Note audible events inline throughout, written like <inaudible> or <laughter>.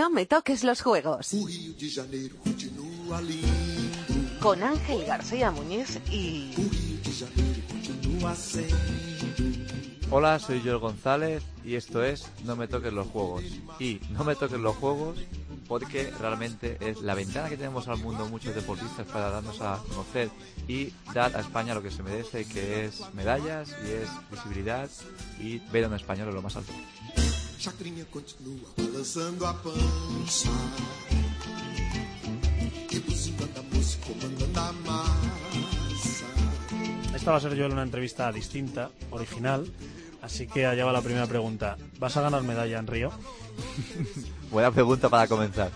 No me toques los juegos. Con Ángel García Muñiz y. Hola, soy Joel González y esto es No me toques los juegos. Y no me toques los juegos porque realmente es la ventana que tenemos al mundo muchos deportistas para darnos a conocer y dar a España lo que se merece, que es medallas y es visibilidad y ver a un español en lo más alto. Chacrinha continua balançando a pança. E buzinando a música, comandando a massa. Esta va a ser yo en una entrevista distinta, original, así que allá va la primera pregunta. ¿Vas a ganar medalla en Río? Buena pregunta para comenzar.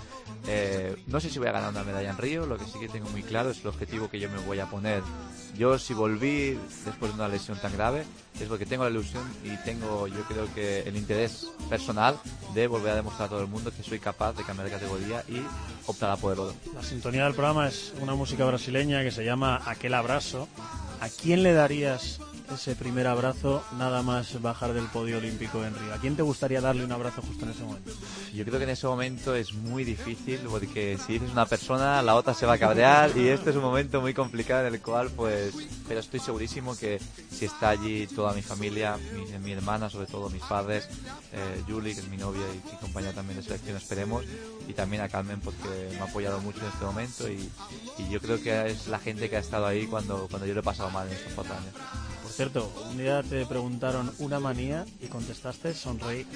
Eh, no sé si voy a ganar una medalla en Río, lo que sí que tengo muy claro es el objetivo que yo me voy a poner. Yo si volví después de una lesión tan grave es porque tengo la ilusión y tengo yo creo que el interés personal de volver a demostrar a todo el mundo que soy capaz de cambiar de categoría y optar a por el oro. La sintonía del programa es una música brasileña que se llama Aquel Abrazo. ¿A quién le darías ese primer abrazo nada más bajar del podio olímpico en Río? ¿A quién te gustaría darle un abrazo justo en ese momento? Yo creo que en ese momento es muy difícil porque si dices una persona, la otra se va a cabrear y este es un momento muy complicado en el cual pues... Pero estoy segurísimo que si está allí toda mi familia, mi, hermana, sobre todo mis padres, eh, Julie, que es mi novia y mi compañera también de selección, esperemos, y también a Carmen porque me ha apoyado mucho en este momento y, y yo creo que es la gente que ha estado ahí cuando, cuando yo lo he pasado mal en estos cuatro años. Cierto, un día te preguntaron una manía y contestaste sonreír.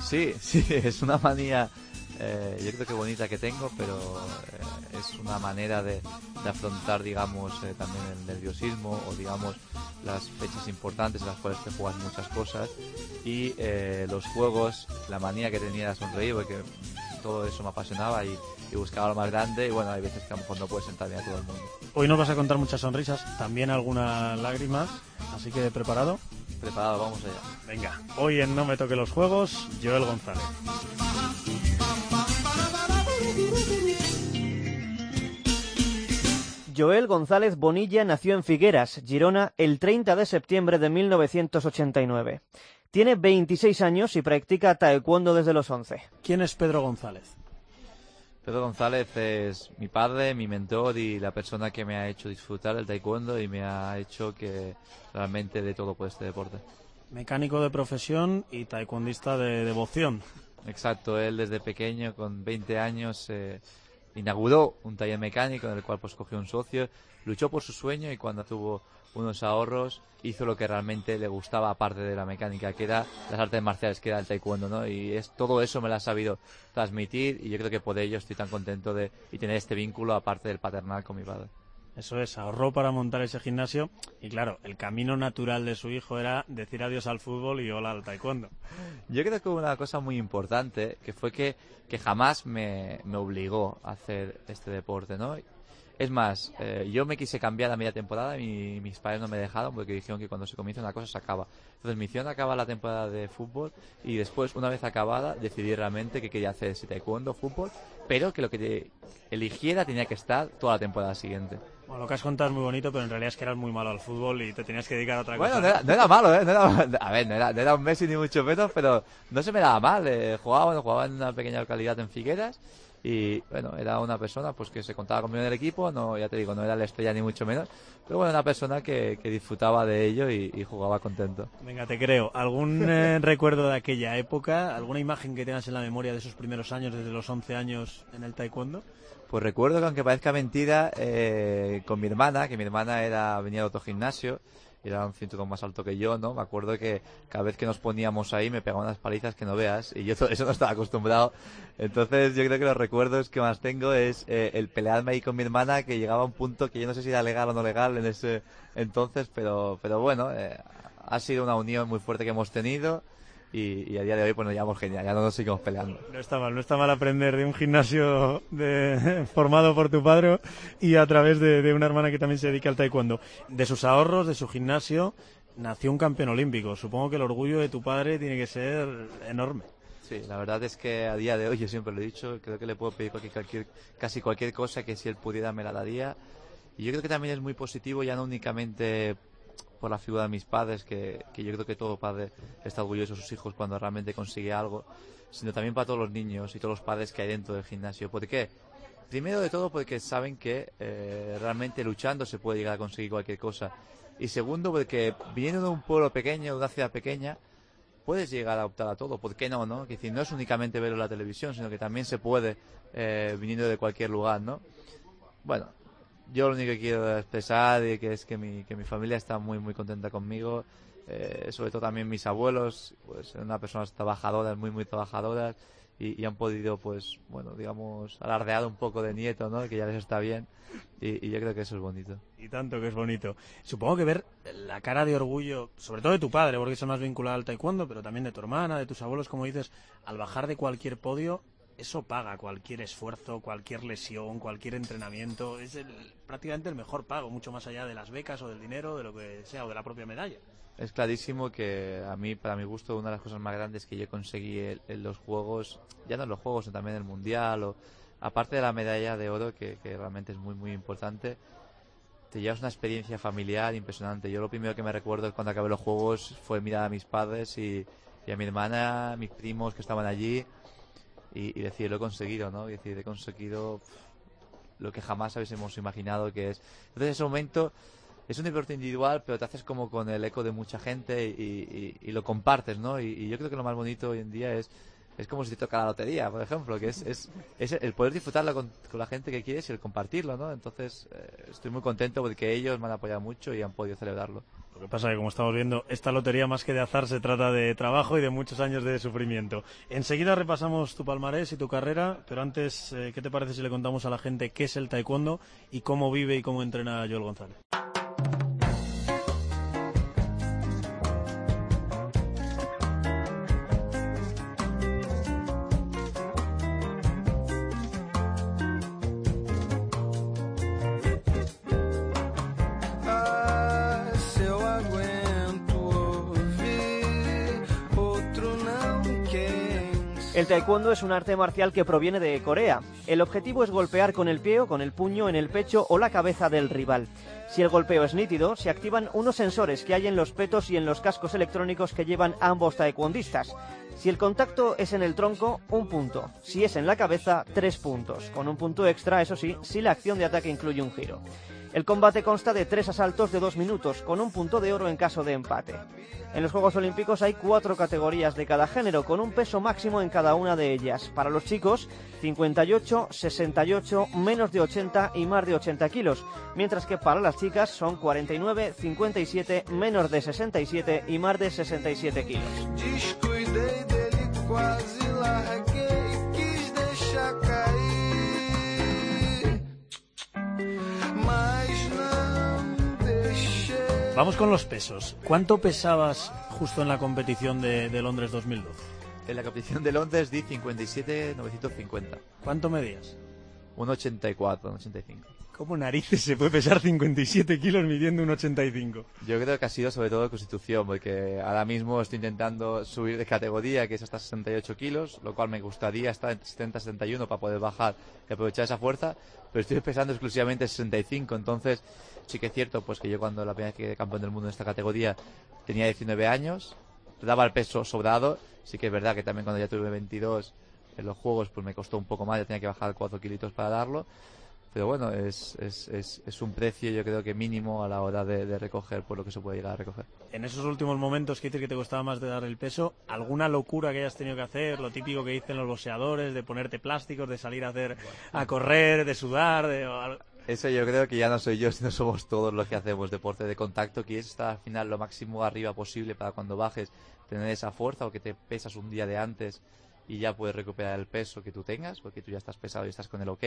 Sí, <laughs> sí, es una manía, eh, yo creo que bonita que tengo, pero eh, es una manera de, afrontar, digamos, eh, también el nerviosismo o, digamos, las fechas importantes en las cuales te juegas muchas cosas y eh, los juegos, la manía que tenía de sonreír, porque todo eso me apasionaba y, y buscaba lo más grande y bueno, hay veces que a lo mejor no puedes sentar bien a todo el mundo. Hoy nos vas a contar muchas sonrisas, también algunas lágrimas, así que preparado. Preparado, vamos allá. Venga, hoy en No me toque los juegos, Joel González. Joel González Bonilla nació en Figueras, Girona, el 30 de septiembre de 1989. Tiene 26 años y practica taekwondo desde los 11. ¿Quién es Pedro González? Pedro González es mi padre, mi mentor y la persona que me ha hecho disfrutar el taekwondo y me ha hecho que realmente dé todo por este deporte. Mecánico de profesión y taekwondista de devoción. Exacto, él desde pequeño, con 20 años, eh, inauguró un taller mecánico en el cual pues cogió un socio, luchó por su sueño y cuando tuvo unos ahorros hizo lo que realmente le gustaba aparte de la mecánica, que era las artes marciales, que era el taekwondo, ¿no? Y es todo eso me lo ha sabido transmitir y yo creo que por ello estoy tan contento de y tener este vínculo aparte del paternal con mi padre. Eso es, ahorró para montar ese gimnasio y claro, el camino natural de su hijo era decir adiós al fútbol y hola al taekwondo. Yo creo que hubo una cosa muy importante, que fue que, que jamás me, me obligó a hacer este deporte, ¿no? Es más, eh, yo me quise cambiar a media temporada y mis padres no me dejaron porque dijeron que cuando se comienza una cosa se acaba. Entonces mi hicieron acabar la temporada de fútbol y después, una vez acabada, decidí realmente que quería hacer si taekwondo, fútbol, pero que lo que eligiera tenía que estar toda la temporada siguiente. Bueno, lo que has contado es muy bonito, pero en realidad es que eras muy malo al fútbol y te tenías que dedicar a otra Bueno, cosa. no era, no era malo, ¿eh? No era- a ver, no era, no era un Messi ni mucho menos, pero no se me daba mal. eh, jugaba, bueno, jugaba en una pequeña localidad en Figueras y, bueno, era una persona pues que se contaba conmigo en el equipo, no, ya te digo, no era la estrella ni mucho menos, pero bueno, una persona que, que disfrutaba de ello y, y jugaba contento. Venga, te creo. ¿Algún <laughs> eh, recuerdo de aquella época? ¿Alguna imagen que tengas en la memoria de esos primeros años, desde los 11 años en el taekwondo? Pues recuerdo que aunque parezca mentira, eh, con mi hermana, que mi hermana era venía de otro gimnasio, era un cinturón más alto que yo, ¿no? Me acuerdo que cada vez que nos poníamos ahí me pegaban unas palizas que no veas y yo todo <laughs> eso no estaba acostumbrado. Entonces yo creo que los recuerdos que más tengo es eh, el pelearme ahí con mi hermana que llegaba a un punto que yo no sé si era legal o no legal en ese entonces, pero, pero bueno, eh, ha sido una unión muy fuerte que hemos tenido y, y a día de hoy pues nos llevamos genial, ya no nos seguimos peleando. No está mal, no está mal aprender de un gimnasio de- <laughs> formado por tu padre y a través de, de una hermana que también se dedica al taekwondo. De sus ahorros, de su gimnasio, nació un campeón olímpico. Supongo que el orgullo de tu padre tiene que ser enorme. Sí, la verdad es que a día de hoy, yo siempre lo he dicho, creo que le puedo pedir cualquier, cualquier- casi cualquier cosa que si él pudiera me la daría. Y yo creo que también es muy positivo ya no únicamente por la figura de mis padres, que, que yo creo que todo padre está orgulloso de sus hijos cuando realmente consigue algo, sino también para todos los niños y todos los padres que hay dentro del gimnasio. ¿Por qué? Primero de todo porque saben que eh, realmente luchando se puede llegar a conseguir cualquier cosa. Y segundo porque viniendo de un pueblo pequeño, de una ciudad pequeña, puedes llegar a optar a todo. ¿Por qué no, no? Es decir, no es únicamente verlo en la televisión, sino que también se puede eh, viniendo de cualquier lugar, ¿no? Bueno, yo lo único que quiero expresar y que es que mi, que mi familia está muy, muy contenta conmigo. Eh, sobre todo también mis abuelos, pues son una personas trabajadoras, muy, muy trabajadoras y, han podido, pues, bueno, digamos, alardear un poco de nieto, ¿no? Que ya les está bien y, y, yo creo que eso es bonito. Y tanto que es bonito. Supongo que ver la cara de orgullo, sobre todo de tu padre, porque es más vinculado al taekwondo, pero también de tu hermana, de tus abuelos, como dices, al bajar de cualquier podio, eso paga cualquier esfuerzo, cualquier lesión, cualquier entrenamiento. Es el, prácticamente el mejor pago, mucho más allá de las becas o del dinero, de lo que sea, o de la propia medalla. Es clarísimo que a mí, para mi gusto, una de las cosas más grandes que yo conseguí en, los Juegos, ya no en los Juegos, sino también en el Mundial, o aparte de la medalla de oro, que, realmente es muy, muy importante, te llevas una experiencia familiar impresionante. Yo lo primero que me recuerdo cuando acabé los Juegos fue mirar a mis padres y, y a mi hermana, mis primos que estaban allí, y, decir, lo he conseguido, ¿no? Y decir, he conseguido lo que jamás habíamos imaginado que es. Entonces, ese momento es un deporte individual, pero te haces como con el eco de mucha gente y, y lo compartes, ¿no? Y, yo creo que lo más bonito hoy en día es es como si te toca la lotería, por ejemplo, que es, el poder disfrutarla con, con, la gente que quieres y el compartirlo, ¿no? Entonces, eh, estoy muy contento porque ellos me han apoyado mucho y han podido celebrarlo. Lo que pasa es que, como estamos viendo, esta lotería más que de azar se trata de trabajo y de muchos años de sufrimiento. Enseguida repasamos tu palmarés y tu carrera, pero antes, eh, ¿qué te parece si le contamos a la gente qué es el taekwondo y cómo vive y cómo entrena Joel González? El taekwondo es un arte marcial que proviene de Corea. El objetivo es golpear con el pie o con el puño en el pecho o la cabeza del rival. Si el golpeo es nítido, se activan unos sensores que hay en los petos y en los cascos electrónicos que llevan ambos taekwondistas. Si el contacto es en el tronco, un punto. Si es en la cabeza, tres puntos. Con un punto extra, eso sí, si la acción de ataque incluye un giro. El combate consta de tres asaltos de dos minutos, con un punto de oro en caso de empate. En los Juegos Olímpicos hay cuatro categorías de cada género, con un peso máximo en cada una de ellas. Para los chicos, 58, 68, menos de 80 y más de 80 kilos, mientras que para las chicas son 49, 57, menos de 67 y más de 67 kilos. Vamos con los pesos. ¿Cuánto pesabas justo en la competición de, de Londres 2012? En la competición de Londres di 57,950. ¿Cuánto medías? Un 84, un 85. ¿Cómo narices se puede pesar 57 kilos midiendo un 85? Yo creo que ha sido sobre todo constitución, porque ahora mismo estoy intentando subir de categoría, que es hasta 68 kilos, lo cual me gustaría estar en 70-71 para poder bajar y aprovechar esa fuerza, pero estoy pesando exclusivamente 65, entonces sí que es cierto pues que yo cuando la primera vez que quedé campeón del mundo en esta categoría tenía 19 años, daba el peso sobrado, sí que es verdad que también cuando ya tuve 22 en los juegos pues me costó un poco más, ya tenía que bajar 4 kilitos para darlo, pero bueno, es, es, es, es, un precio yo creo que mínimo a la hora de, de, recoger por lo que se puede llegar a recoger. En esos últimos momentos que dices que te costaba más de dar el peso, ¿alguna locura que hayas tenido que hacer? Lo típico que dicen los boxeadores, de ponerte plásticos, de salir a hacer, a correr, de sudar, de... Eso yo creo que ya no soy yo, <laughs> sino somos todos los que hacemos deporte de contacto, que es estar al final lo máximo arriba posible para cuando bajes tener esa fuerza o que te pesas un día de antes y ya puedes recuperar el peso que tú tengas, porque tú ya estás pesado y estás con el ok.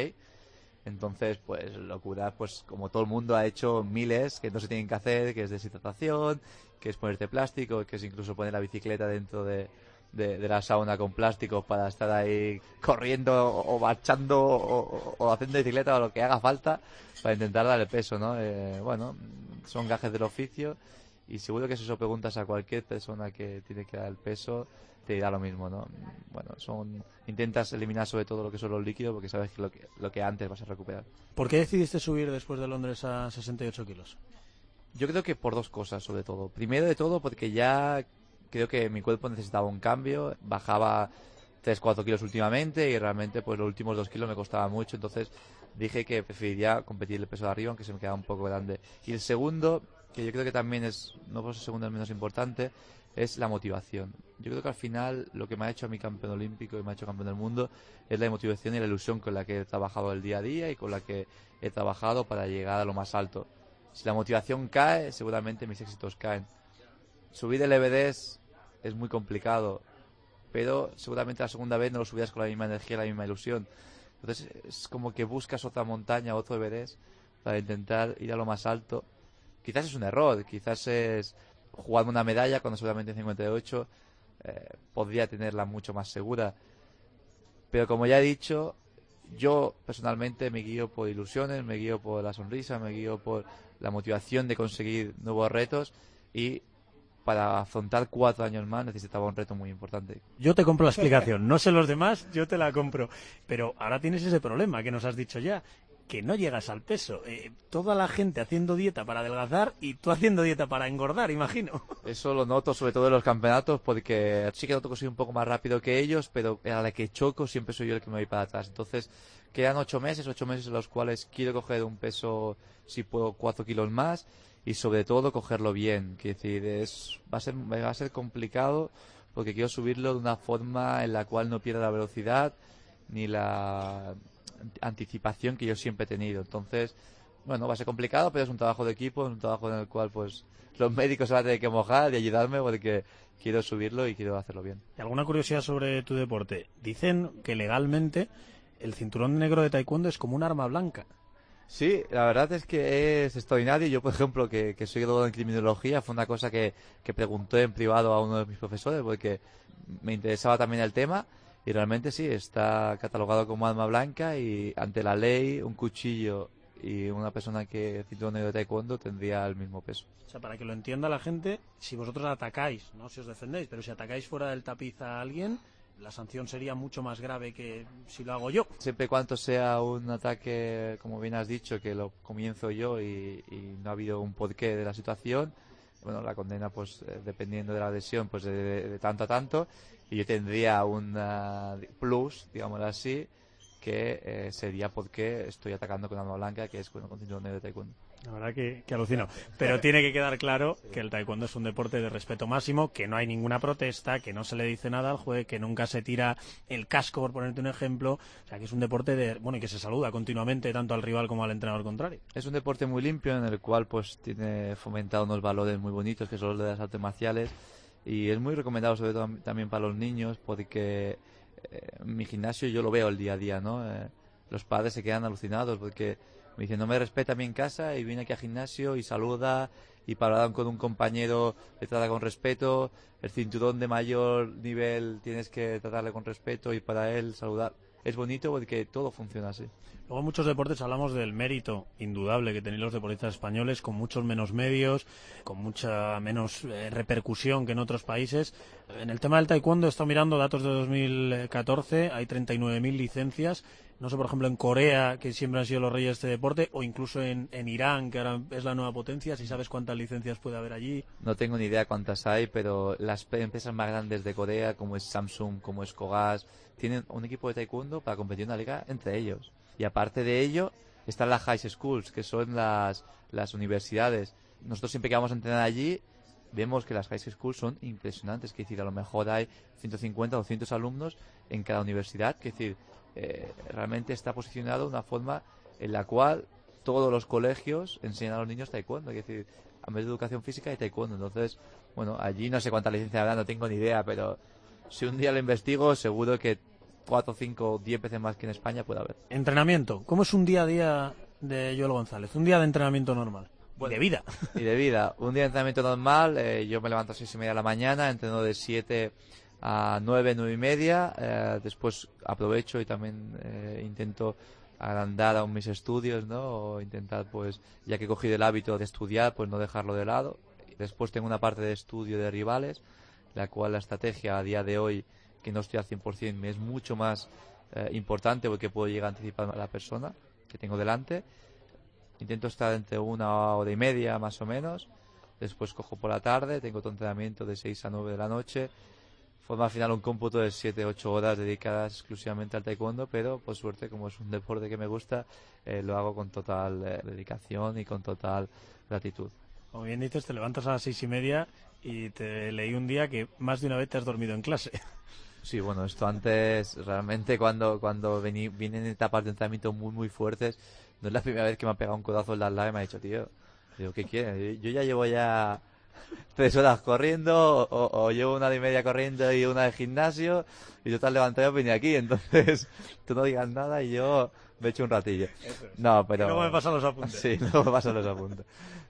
Entonces, pues locura, pues como todo el mundo ha hecho miles que no se tienen que hacer, que es deshidratación, que es ponerte plástico, que es incluso poner la bicicleta dentro de, de, de la sauna con plástico para estar ahí corriendo o marchando o, o, haciendo bicicleta o lo que haga falta para intentar dar el peso, ¿no? Eh, bueno, son gajes del oficio y seguro que si eso preguntas a cualquier persona que tiene que dar el peso, te dirá lo mismo, ¿no? Bueno, son intentas eliminar sobre todo lo que son los líquidos porque sabes que lo que, lo que antes vas a recuperar. ¿Por qué decidiste subir después de Londres a 68 kilos? Yo creo que por dos cosas, sobre todo. Primero de todo, porque ya creo que mi cuerpo necesitaba un cambio. Bajaba 3-4 kilos últimamente y realmente pues los últimos 2 kilos me costaba mucho. Entonces dije que preferiría competir el peso de arriba, aunque se me quedaba un poco grande. Y el segundo, que yo creo que también es, no por ser segundo el menos importante, es la motivación. Yo creo que al final lo que me ha hecho a mi campeón olímpico y me ha hecho campeón del mundo es la motivación y la ilusión con la que he trabajado el día a día y con la que he trabajado para llegar a lo más alto. Si la motivación cae, seguramente mis éxitos caen. Subir el Everest es muy complicado, pero seguramente la segunda vez no lo subirás con la misma energía, la misma ilusión. Entonces es como que buscas otra montaña, otro Everest para intentar ir a lo más alto. Quizás es un error, quizás es jugarme una medalla cuando seguramente en 58 eh, podría tenerla mucho más segura. Pero como ya he dicho, yo personalmente me guío por ilusiones, me guío por la sonrisa, me guío por la motivación de conseguir nuevos retos y para afrontar cuatro años más necesitaba un reto muy importante. Yo te compro la explicación, no sé los demás, yo te la compro. Pero ahora tienes ese problema que nos has dicho ya, que no llegas al peso. Eh, toda la gente haciendo dieta para adelgazar y tú haciendo dieta para engordar, imagino. Eso lo noto sobre todo en los campeonatos porque sí que noto que soy un poco más rápido que ellos, pero a la que choco siempre soy yo el que me voy para atrás. Entonces quedan ocho meses, ocho meses en los cuales quiero coger un peso, si puedo, cuatro kilos más y sobre todo cogerlo bien. Quiero decir, es, va, a ser, va a ser complicado porque quiero subirlo de una forma en la cual no pierda la velocidad ni la anticipación que yo siempre he tenido. Entonces, bueno, va a ser complicado, pero es un trabajo de equipo, es un trabajo en el cual pues los médicos se van a tener que mojar y ayudarme porque quiero subirlo y quiero hacerlo bien. ¿Y alguna curiosidad sobre tu deporte? Dicen que legalmente el cinturón negro de taekwondo es como un arma blanca. Sí, la verdad es que es extraordinario. Yo, por ejemplo, que, que soy graduado en criminología, fue una cosa que, que pregunté en privado a uno de mis profesores porque me interesaba también el tema y realmente sí, está catalogado como arma blanca y ante la ley un cuchillo y una persona que cinturón de taekwondo tendría el mismo peso. O sea, para que lo entienda la gente, si vosotros atacáis, no si os defendéis, pero si atacáis fuera del tapiz a alguien, la sanción sería mucho más grave que si lo hago yo. Siempre cuanto sea un ataque, como bien has dicho, que lo comienzo yo y, y no ha habido un porqué de la situación, bueno, la condena, pues eh, dependiendo de la adhesión, pues de, de, tanto a tanto, y yo tendría un plus, digámoslo así, que eh, sería porque estoy atacando con arma blanca, que es bueno, con cinturón negro de taekwondo. La verdad que, que, alucino. Pero tiene que quedar claro que el taekwondo es un deporte de respeto máximo, que no hay ninguna protesta, que no se le dice nada al juez, que nunca se tira el casco, por ponerte un ejemplo. O sea, que es un deporte de, bueno, y que se saluda continuamente tanto al rival como al entrenador contrario. Es un deporte muy limpio en el cual pues tiene fomentado unos valores muy bonitos que son los de las artes marciales y es muy recomendado sobre todo también para los niños porque eh, mi gimnasio yo lo veo el día a día, ¿no? Eh, los padres se quedan alucinados porque me dicen, no me respeta a mí en casa y viene aquí al gimnasio y saluda y para con un compañero le trata con respeto, el cinturón de mayor nivel tienes que tratarle con respeto y para él saludar. Es bonito porque todo funciona así. Luego en muchos deportes hablamos del mérito indudable que tenéis los deportistas españoles con muchos menos medios, con mucha menos eh, repercusión que en otros países. En el tema del taekwondo he estado mirando datos de 2014, hay 39.000 licencias no sé, por ejemplo, en Corea, que siempre han sido los reyes de este deporte, o incluso en, en, Irán, que ahora es la nueva potencia, si sabes cuántas licencias puede haber allí. No tengo ni idea cuántas hay, pero las empresas más grandes de Corea, como es Samsung, como es Kogas, tienen un equipo de taekwondo para competir en una liga entre ellos. Y aparte de ello, están las high schools, que son las, las universidades. Nosotros siempre que vamos a entrenar allí, vemos que las high schools son impresionantes. Que decir, a lo mejor hay 150 o 200 alumnos en cada universidad. Que decir, eh, realmente está posicionado de una forma en la cual todos los colegios enseñan a los niños taekwondo, es decir, a vez de educación física y taekwondo. Entonces, bueno, allí no sé cuántas licencias habrá, no tengo ni idea, pero si un día lo investigo, seguro que cuatro, cinco, diez veces más que en España puede haber. Entrenamiento. ¿Cómo es un día a día de Joel González? Un día de entrenamiento normal. Bueno, y de vida. Y de vida. Un día de entrenamiento normal, eh, yo me levanto a seis y media de la mañana, entreno de siete a nueve, nueve y media. Eh, después aprovecho y también eh, intento agrandar aún mis estudios, ¿no? Intentar, pues, ya que he cogido el hábito de estudiar, pues no dejarlo de lado. Después tengo una parte de estudio de rivales, la cual la estrategia a día de hoy, que no estoy al 100%, me es mucho más eh, importante porque puedo llegar a anticipar a la persona que tengo delante. intento estar entre una hora y media más o menos. Después cojo por la tarde, tengo otro entrenamiento de 6 a 9 de la noche. Forma al final un cómputo de 7-8 horas dedicadas exclusivamente al taekwondo, pero por suerte, como es un deporte que me gusta, eh, lo hago con total eh, dedicación y con total gratitud. Como bien dices, te levantas a las seis y media y te leí un día que más de una vez te has dormido en clase. <laughs> Sí, bueno, esto antes, realmente cuando, cuando vení, vienen etapas de entrenamiento muy, muy fuertes, no es la primera vez que me ha pegado un codazo en la lava y me ha dicho, tío, digo, ¿qué quieres? Yo ya llevo ya <laughs> tres horas corriendo, o, o llevo una hora y media corriendo y una de gimnasio, y tú estás levantado y vine aquí, <laughs> entonces tú no digas nada y yo me echo un ratillo. No, pero... Luego me pasan los apuntes. <laughs> Sí, luego me pasan los apuntes.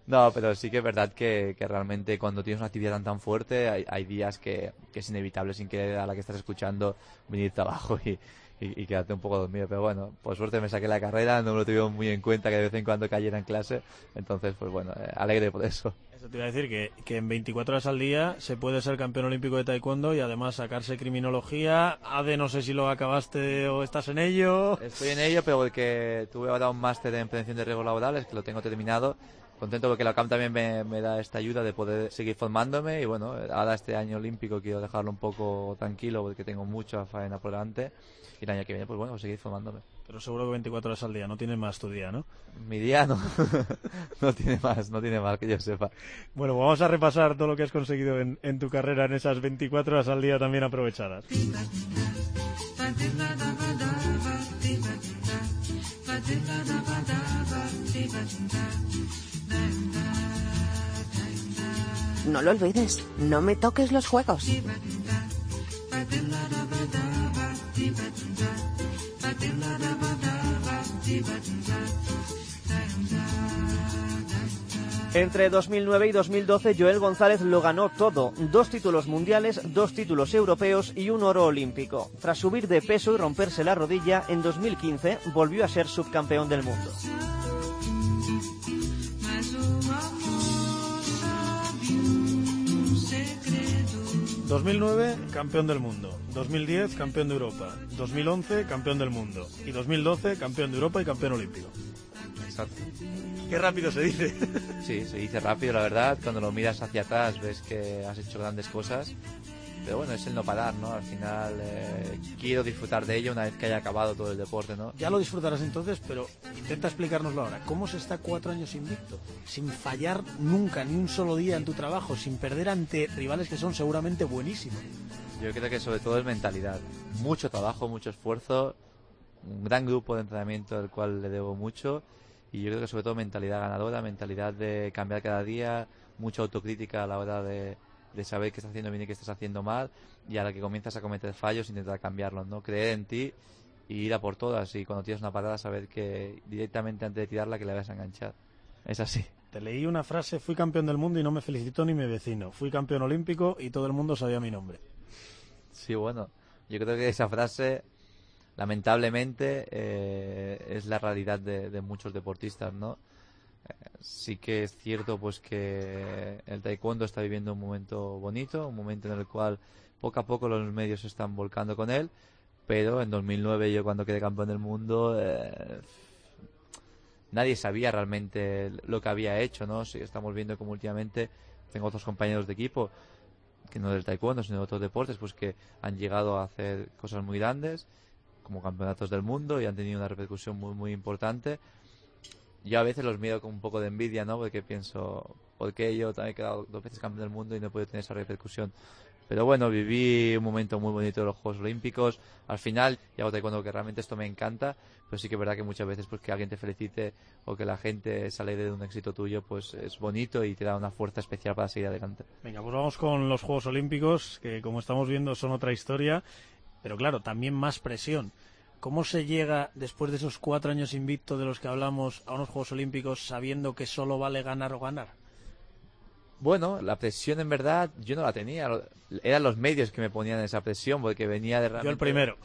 No, pero sí que es verdad que, que realmente cuando tienes una actividad tan tan fuerte hay, hay días que, que es inevitable sin que a la que estás escuchando venirte abajo y, y, y quedarte un poco dormido. Pero bueno, por suerte me saqué la carrera, no me lo tuvieron muy en cuenta que de vez en cuando cayera en clase. Entonces, pues bueno, eh, alegre por eso. Eso te iba a decir que, que en 24 horas al día se puede ser campeón olímpico de taekwondo y además sacarse criminología. ADE, no sé si lo acabaste o estás en ello. Estoy en ello, pero porque tuve ahora un máster en prevención de riesgos laborales, que lo tengo terminado. Contento porque la CAM también me, me da esta ayuda de poder seguir formándome y bueno, ahora este año olímpico quiero dejarlo un poco tranquilo porque tengo mucha faena por delante y el año que viene pues bueno, seguir formándome. Pero seguro que 24 horas al día, no tienes más tu día, ¿no? Mi día no, <laughs> no tiene más, no tiene más que yo sepa. Bueno, pues vamos a repasar todo lo que has conseguido en, en tu carrera en esas 24 horas al día también aprovechadas. No lo olvides, no me toques los juegos. Entre 2009 y 2012 Joel González lo ganó todo, dos títulos mundiales, dos títulos europeos y un oro olímpico. Tras subir de peso y romperse la rodilla, en 2015 volvió a ser subcampeón del mundo. 2009, campeón del mundo. 2010, campeón de Europa. 2011, campeón del mundo. Y 2012, campeón de Europa y campeón olímpico. Exacto. Qué rápido se dice. Sí, se dice rápido, la verdad. Cuando lo miras hacia atrás ves que has hecho grandes cosas. Pero bueno, es el no parar, ¿no? Al final eh, quiero disfrutar de ello una vez que haya acabado todo el deporte, ¿no? Ya lo disfrutarás entonces, pero intenta explicárnoslo ahora. ¿Cómo se está cuatro años invicto? Sin fallar nunca, ni un solo día en tu trabajo, sin perder ante rivales que son seguramente buenísimos. Yo creo que sobre todo es mentalidad. Mucho trabajo, mucho esfuerzo, un gran grupo de entrenamiento del cual le debo mucho y yo creo que sobre todo mentalidad ganadora, mentalidad de cambiar cada día, mucha autocrítica a la hora de, de saber qué estás haciendo bien y qué estás haciendo mal y a la que comienzas a cometer fallos intentar cambiarlos, ¿no? Creer en ti y ir a por todas y cuando tienes una patada saber que directamente antes de tirarla que la vas a enganchar. Es así. Te leí una frase, fui campeón del mundo y no me felicitó ni mi vecino. Fui campeón olímpico y todo el mundo sabía mi nombre. Sí, bueno, yo creo que esa frase lamentablemente eh, es la realidad de, de muchos deportistas, ¿no? Sí que es cierto pues que el taekwondo está viviendo un momento bonito, un momento en el cual poco a poco los medios se están volcando con él, pero en 2009 yo cuando quedé campeón del mundo eh, nadie sabía realmente lo que había hecho, ¿no? Sí, estamos viendo como últimamente tengo otros compañeros de equipo que no del taekwondo sino de otros deportes pues que han llegado a hacer cosas muy grandes como campeonatos del mundo y han tenido una repercusión muy muy importante yo a veces los miro con un poco de envidia, ¿no? Porque pienso, ¿por qué yo también he quedado dos veces campeón del mundo y no he podido tener esa repercusión? Pero bueno, viví un momento muy bonito de los Juegos Olímpicos. Al final, y hago taekwondo que realmente esto me encanta, pero sí que es verdad que muchas veces pues que alguien te felicite o que la gente sale de un éxito tuyo, pues es bonito y te da una fuerza especial para seguir adelante. Venga, pues vamos con los Juegos Olímpicos, que como estamos viendo son otra historia, pero claro, también más presión. ¿Cómo se llega, después de esos cuatro años invicto de los que hablamos, a unos Juegos Olímpicos sabiendo que solo vale ganar o ganar? Bueno, la presión en verdad yo no la tenía. Eran los medios que me ponían esa presión porque venía de realmente... Yo el primero.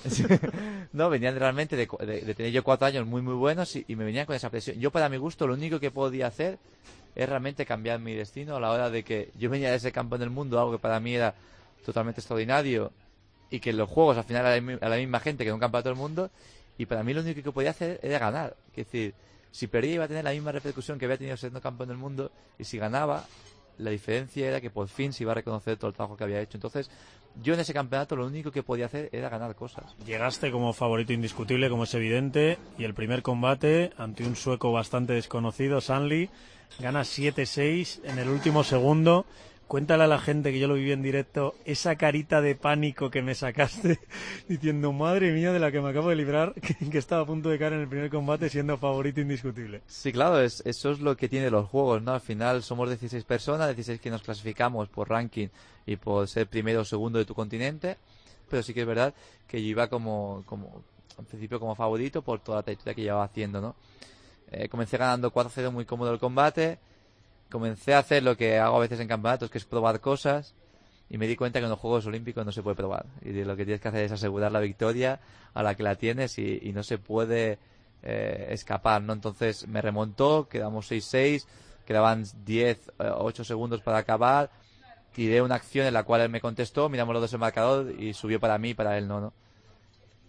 <laughs> no, venían de realmente de, de, de, tener yo cuatro años muy muy buenos y, y, me venían con esa presión. Yo para mi gusto lo único que podía hacer es realmente cambiar mi destino a la hora de que yo venía de ese campo en el mundo, algo que para mí era totalmente extraordinario y que los juegos al final a la, misma gente que en un campeonato del mundo y para mí lo único que podía hacer era ganar. Es decir, Si perdía iba a tener la misma repercusión que había tenido siendo campeón del mundo y si ganaba, la diferencia era que por fin se iba a reconocer todo el trabajo que había hecho. Entonces, yo en ese campeonato lo único que podía hacer era ganar cosas. Llegaste como favorito indiscutible, como es evidente, y el primer combate ante un sueco bastante desconocido, Sanli, gana 7-6 en el último segundo. Cuéntale a la gente que yo lo viví en directo, esa carita de pánico que me sacaste <laughs> diciendo, madre mía, de la que me acabo de librar, <laughs> que, que estaba a punto de caer en el primer combate siendo favorito indiscutible. Sí, claro, es, eso es lo que tiene los juegos, ¿no? Al final somos 16 personas, 16 que nos clasificamos por ranking y por ser primero o segundo de tu continente, pero sí que es verdad que yo iba como, como al principio como favorito por toda la trayectoria que llevaba haciendo, ¿no? Eh, comencé ganando 4-0 muy cómodo el combate, comencé a hacer lo que hago a veces en campeonatos, que es probar cosas, y me di cuenta que en los Juegos Olímpicos no se puede probar. Y lo que tienes que hacer es asegurar la victoria a la que la tienes y, y no se puede eh, escapar, ¿no? Entonces me remontó, quedamos 6-6, quedaban 10, eh, 8 segundos para acabar, tiré una acción en la cual él me contestó, miramos los dos el marcador y subió para mí para él no, ¿no?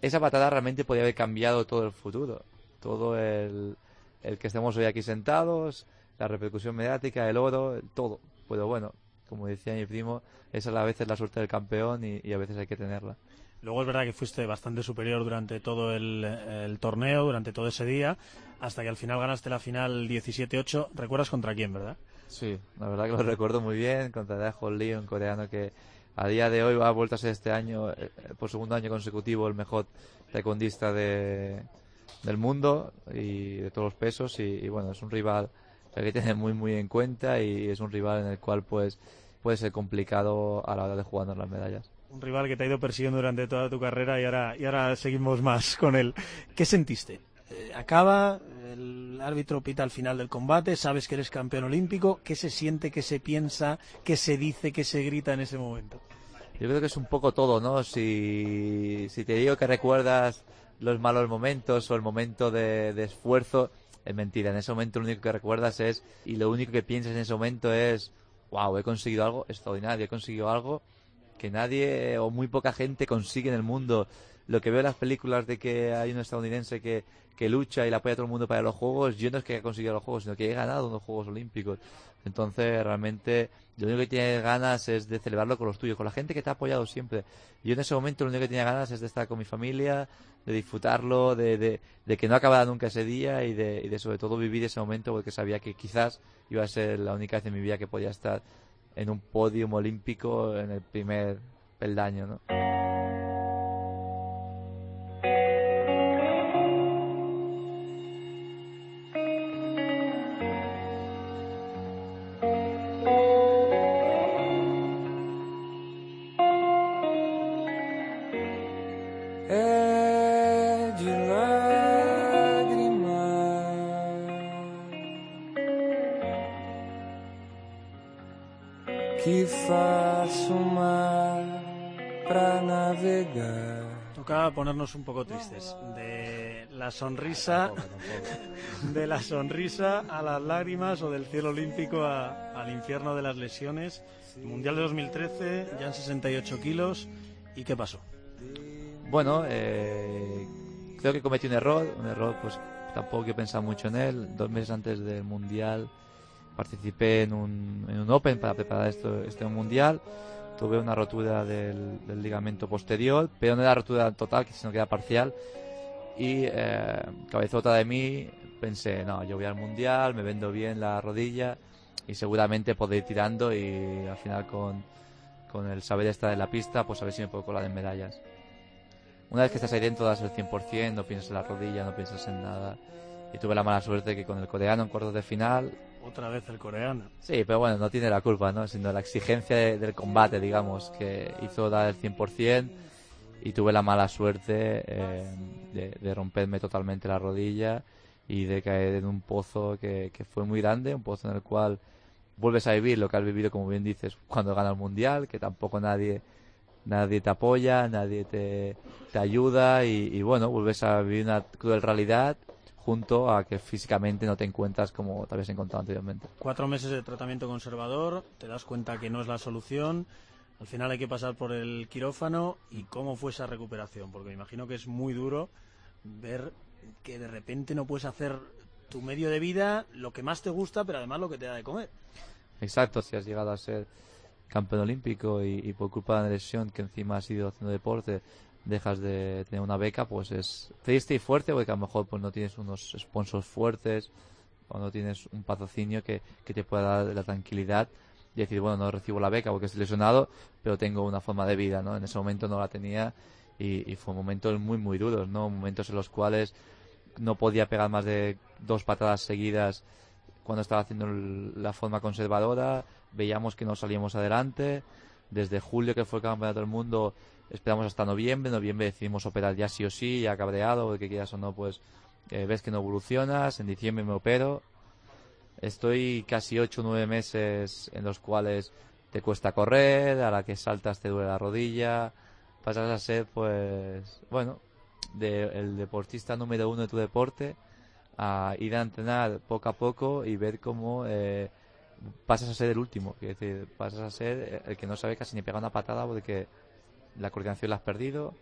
Esa patada realmente podía haber cambiado todo el futuro, todo el, el que estemos hoy aquí sentados, la repercusión mediática, el oro, todo. Pero bueno, como decía mi primo, esa es a veces la suerte del campeón y, y a veces hay que tenerla. Luego es verdad que fuiste bastante superior durante todo el, el, torneo, durante todo ese día, hasta que al final ganaste la final 17-8. ¿Recuerdas contra quién, verdad? Sí, la verdad que lo recuerdo muy bien, contra Daeho Lee, un coreano que a día de hoy ha vuelto a ser este año, eh, por segundo año consecutivo, el mejor taekwondista de, del mundo y de todos los pesos. Y, y bueno, es un rival hay que tener muy, muy en cuenta y es un rival en el cual pues puede ser complicado a la hora de jugarnos las medallas. Un rival que te ha ido persiguiendo durante toda tu carrera y ahora, y ahora seguimos más con él. ¿Qué sentiste? Eh, acaba, el árbitro pita al final del combate, sabes que eres campeón olímpico. ¿Qué se siente, qué se piensa, qué se dice, qué se grita en ese momento? Yo creo que es un poco todo, ¿no? Si, si te digo que recuerdas los malos momentos o el momento de, de esfuerzo, es mentira. En ese momento lo único que recuerdas es, y lo único que piensas en ese momento es, wow, he conseguido algo extraordinario, he conseguido algo que nadie o muy poca gente consigue en el mundo. Lo que veo en las películas de que hay un estadounidense que, que lucha y le apoya a todo el mundo para los Juegos, yo no es que haya conseguido los Juegos, sino que he ganado unos Juegos Olímpicos. Entonces, realmente, lo único que tienes ganas es de celebrarlo con los tuyos, con la gente que te ha apoyado siempre. Yo en ese momento lo único que tenía ganas es de estar con mi familia, de disfrutarlo, de, de, de que no acabara nunca ese día y de, y de sobre todo vivir ese momento porque sabía que quizás iba a ser la única vez en mi vida que podía estar en un podium olímpico en el primer peldaño, ¿no? Ponernos un poco tristes. De la sonrisa, de la sonrisa a las lágrimas o del cielo olímpico a- al infierno de las lesiones. Mundial de 2013, ya en 68 kilos. ¿Y qué pasó? Bueno, eh, creo que cometí un error, un error pues tampoco he pensado mucho en él. Dos meses antes del Mundial participé en un, en un Open para preparar esto, este Mundial. Tuve una rotura del, ligamento posterior, pero no era rotura total, sino que era parcial. Y eh, cabezota de mí, pensé, no, yo voy al Mundial, me vendo bien la rodilla y seguramente podré ir tirando y al final con, con el saber estar en la pista, pues a ver si me puedo colar en medallas. Una vez que estás ahí dentro das el 100%, no piensas en la rodilla, no piensas en nada. Y tuve la mala suerte que con el coreano en cuartos de final, Otra vez el coreano. sí, pero bueno, no tiene la culpa, ¿no? Sino la exigencia de- del combate, digamos, que hizo dar el 100% y tuve la mala suerte eh, de, de romperme totalmente la rodilla y de caer en un pozo que, que fue muy grande, un pozo en el cual vuelves a vivir lo que has vivido, como bien dices, cuando gana el mundial, que tampoco nadie nadie te apoya, nadie te, te ayuda y, y bueno, vuelves a vivir una cruel realidad junto a que físicamente no te encuentras como te habías encontrado anteriormente. Cuatro meses de tratamiento conservador, te das cuenta que no es la solución. Al final hay que pasar por el quirófano. ¿Y cómo fue esa recuperación? Porque me imagino que es muy duro ver que de repente no puedes hacer tu medio de vida, lo que más te gusta, pero además lo que te da de comer. Exacto, si has llegado a ser campeón olímpico y, y por culpa de la lesión que encima has ido haciendo deporte dejas de tener una beca, pues es triste y fuerte porque a lo mejor pues no tienes unos sponsors fuertes o no tienes un patrocinio que, que te pueda dar la tranquilidad y decir, bueno, no recibo la beca porque estoy lesionado, pero tengo una forma de vida, ¿no? En ese momento no la tenía y, fue momentos muy, muy duros, ¿no? Momentos en los cuales no podía pegar más de dos patadas seguidas cuando estaba haciendo la forma conservadora, veíamos que no salíamos adelante, desde julio que fue el campeonato del mundo esperamos hasta noviembre, noviembre decidimos operar ya sí o sí, ya cabreado, porque quieras o no, pues eh, ves que no evolucionas, en diciembre me opero, estoy casi 8 o 9 meses en los cuales te cuesta correr, a la que saltas te duele la rodilla, pasas a ser pues, bueno, de, el deportista número uno de tu deporte, a ir a entrenar poco a poco y ver cómo eh, pasas a ser el último, es decir, pasas a ser el que no sabe casi ni pegar una patada porque la coordinación la has perdido,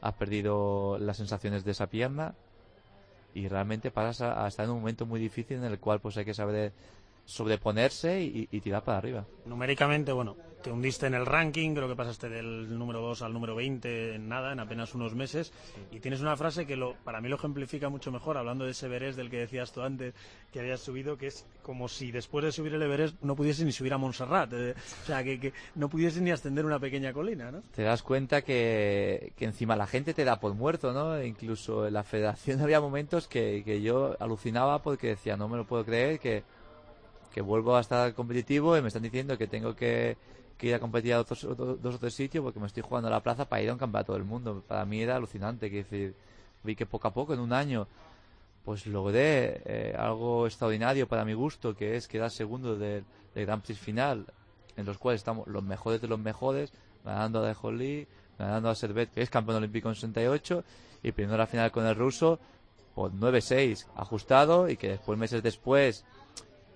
has perdido las sensaciones de esa pierna y realmente pasas a, a estar en un momento muy difícil en el cual pues hay que saber sobreponerse y, y tirar para arriba. Numéricamente, bueno, te hundiste en el ranking, creo que pasaste del número 2 al número 20 en nada, en apenas unos meses, y tienes una frase que lo, para mí lo ejemplifica mucho mejor, hablando de ese Everest del que decías tú antes, que habías subido, que es como si después de subir el Everest no pudiese ni subir a Montserrat, eh, o sea, que, que no pudiese ni ascender una pequeña colina, ¿no? te das cuenta que, que encima la gente te da por muerto, ¿no? E incluso en la federación <laughs> había momentos que, que yo alucinaba porque decía, no me lo puedo creer, que, que vuelvo a estar competitivo y me están diciendo que tengo que, que ir a competir a otros, dos o tres sitios porque me estoy jugando a la plaza para ir a un campeonato del mundo. Para mí era alucinante, que decir, vi que poco a poco, en un año, pues logré eh, algo extraordinario para mi gusto, que es quedar segundo del, del Grand Prix final, en los cuales estamos los mejores de los mejores, ganando a De Jolie, ganando a Servet, que es campeón olímpico en 68, y perdiendo la final con el ruso por 9-6, ajustado, y que después, meses después,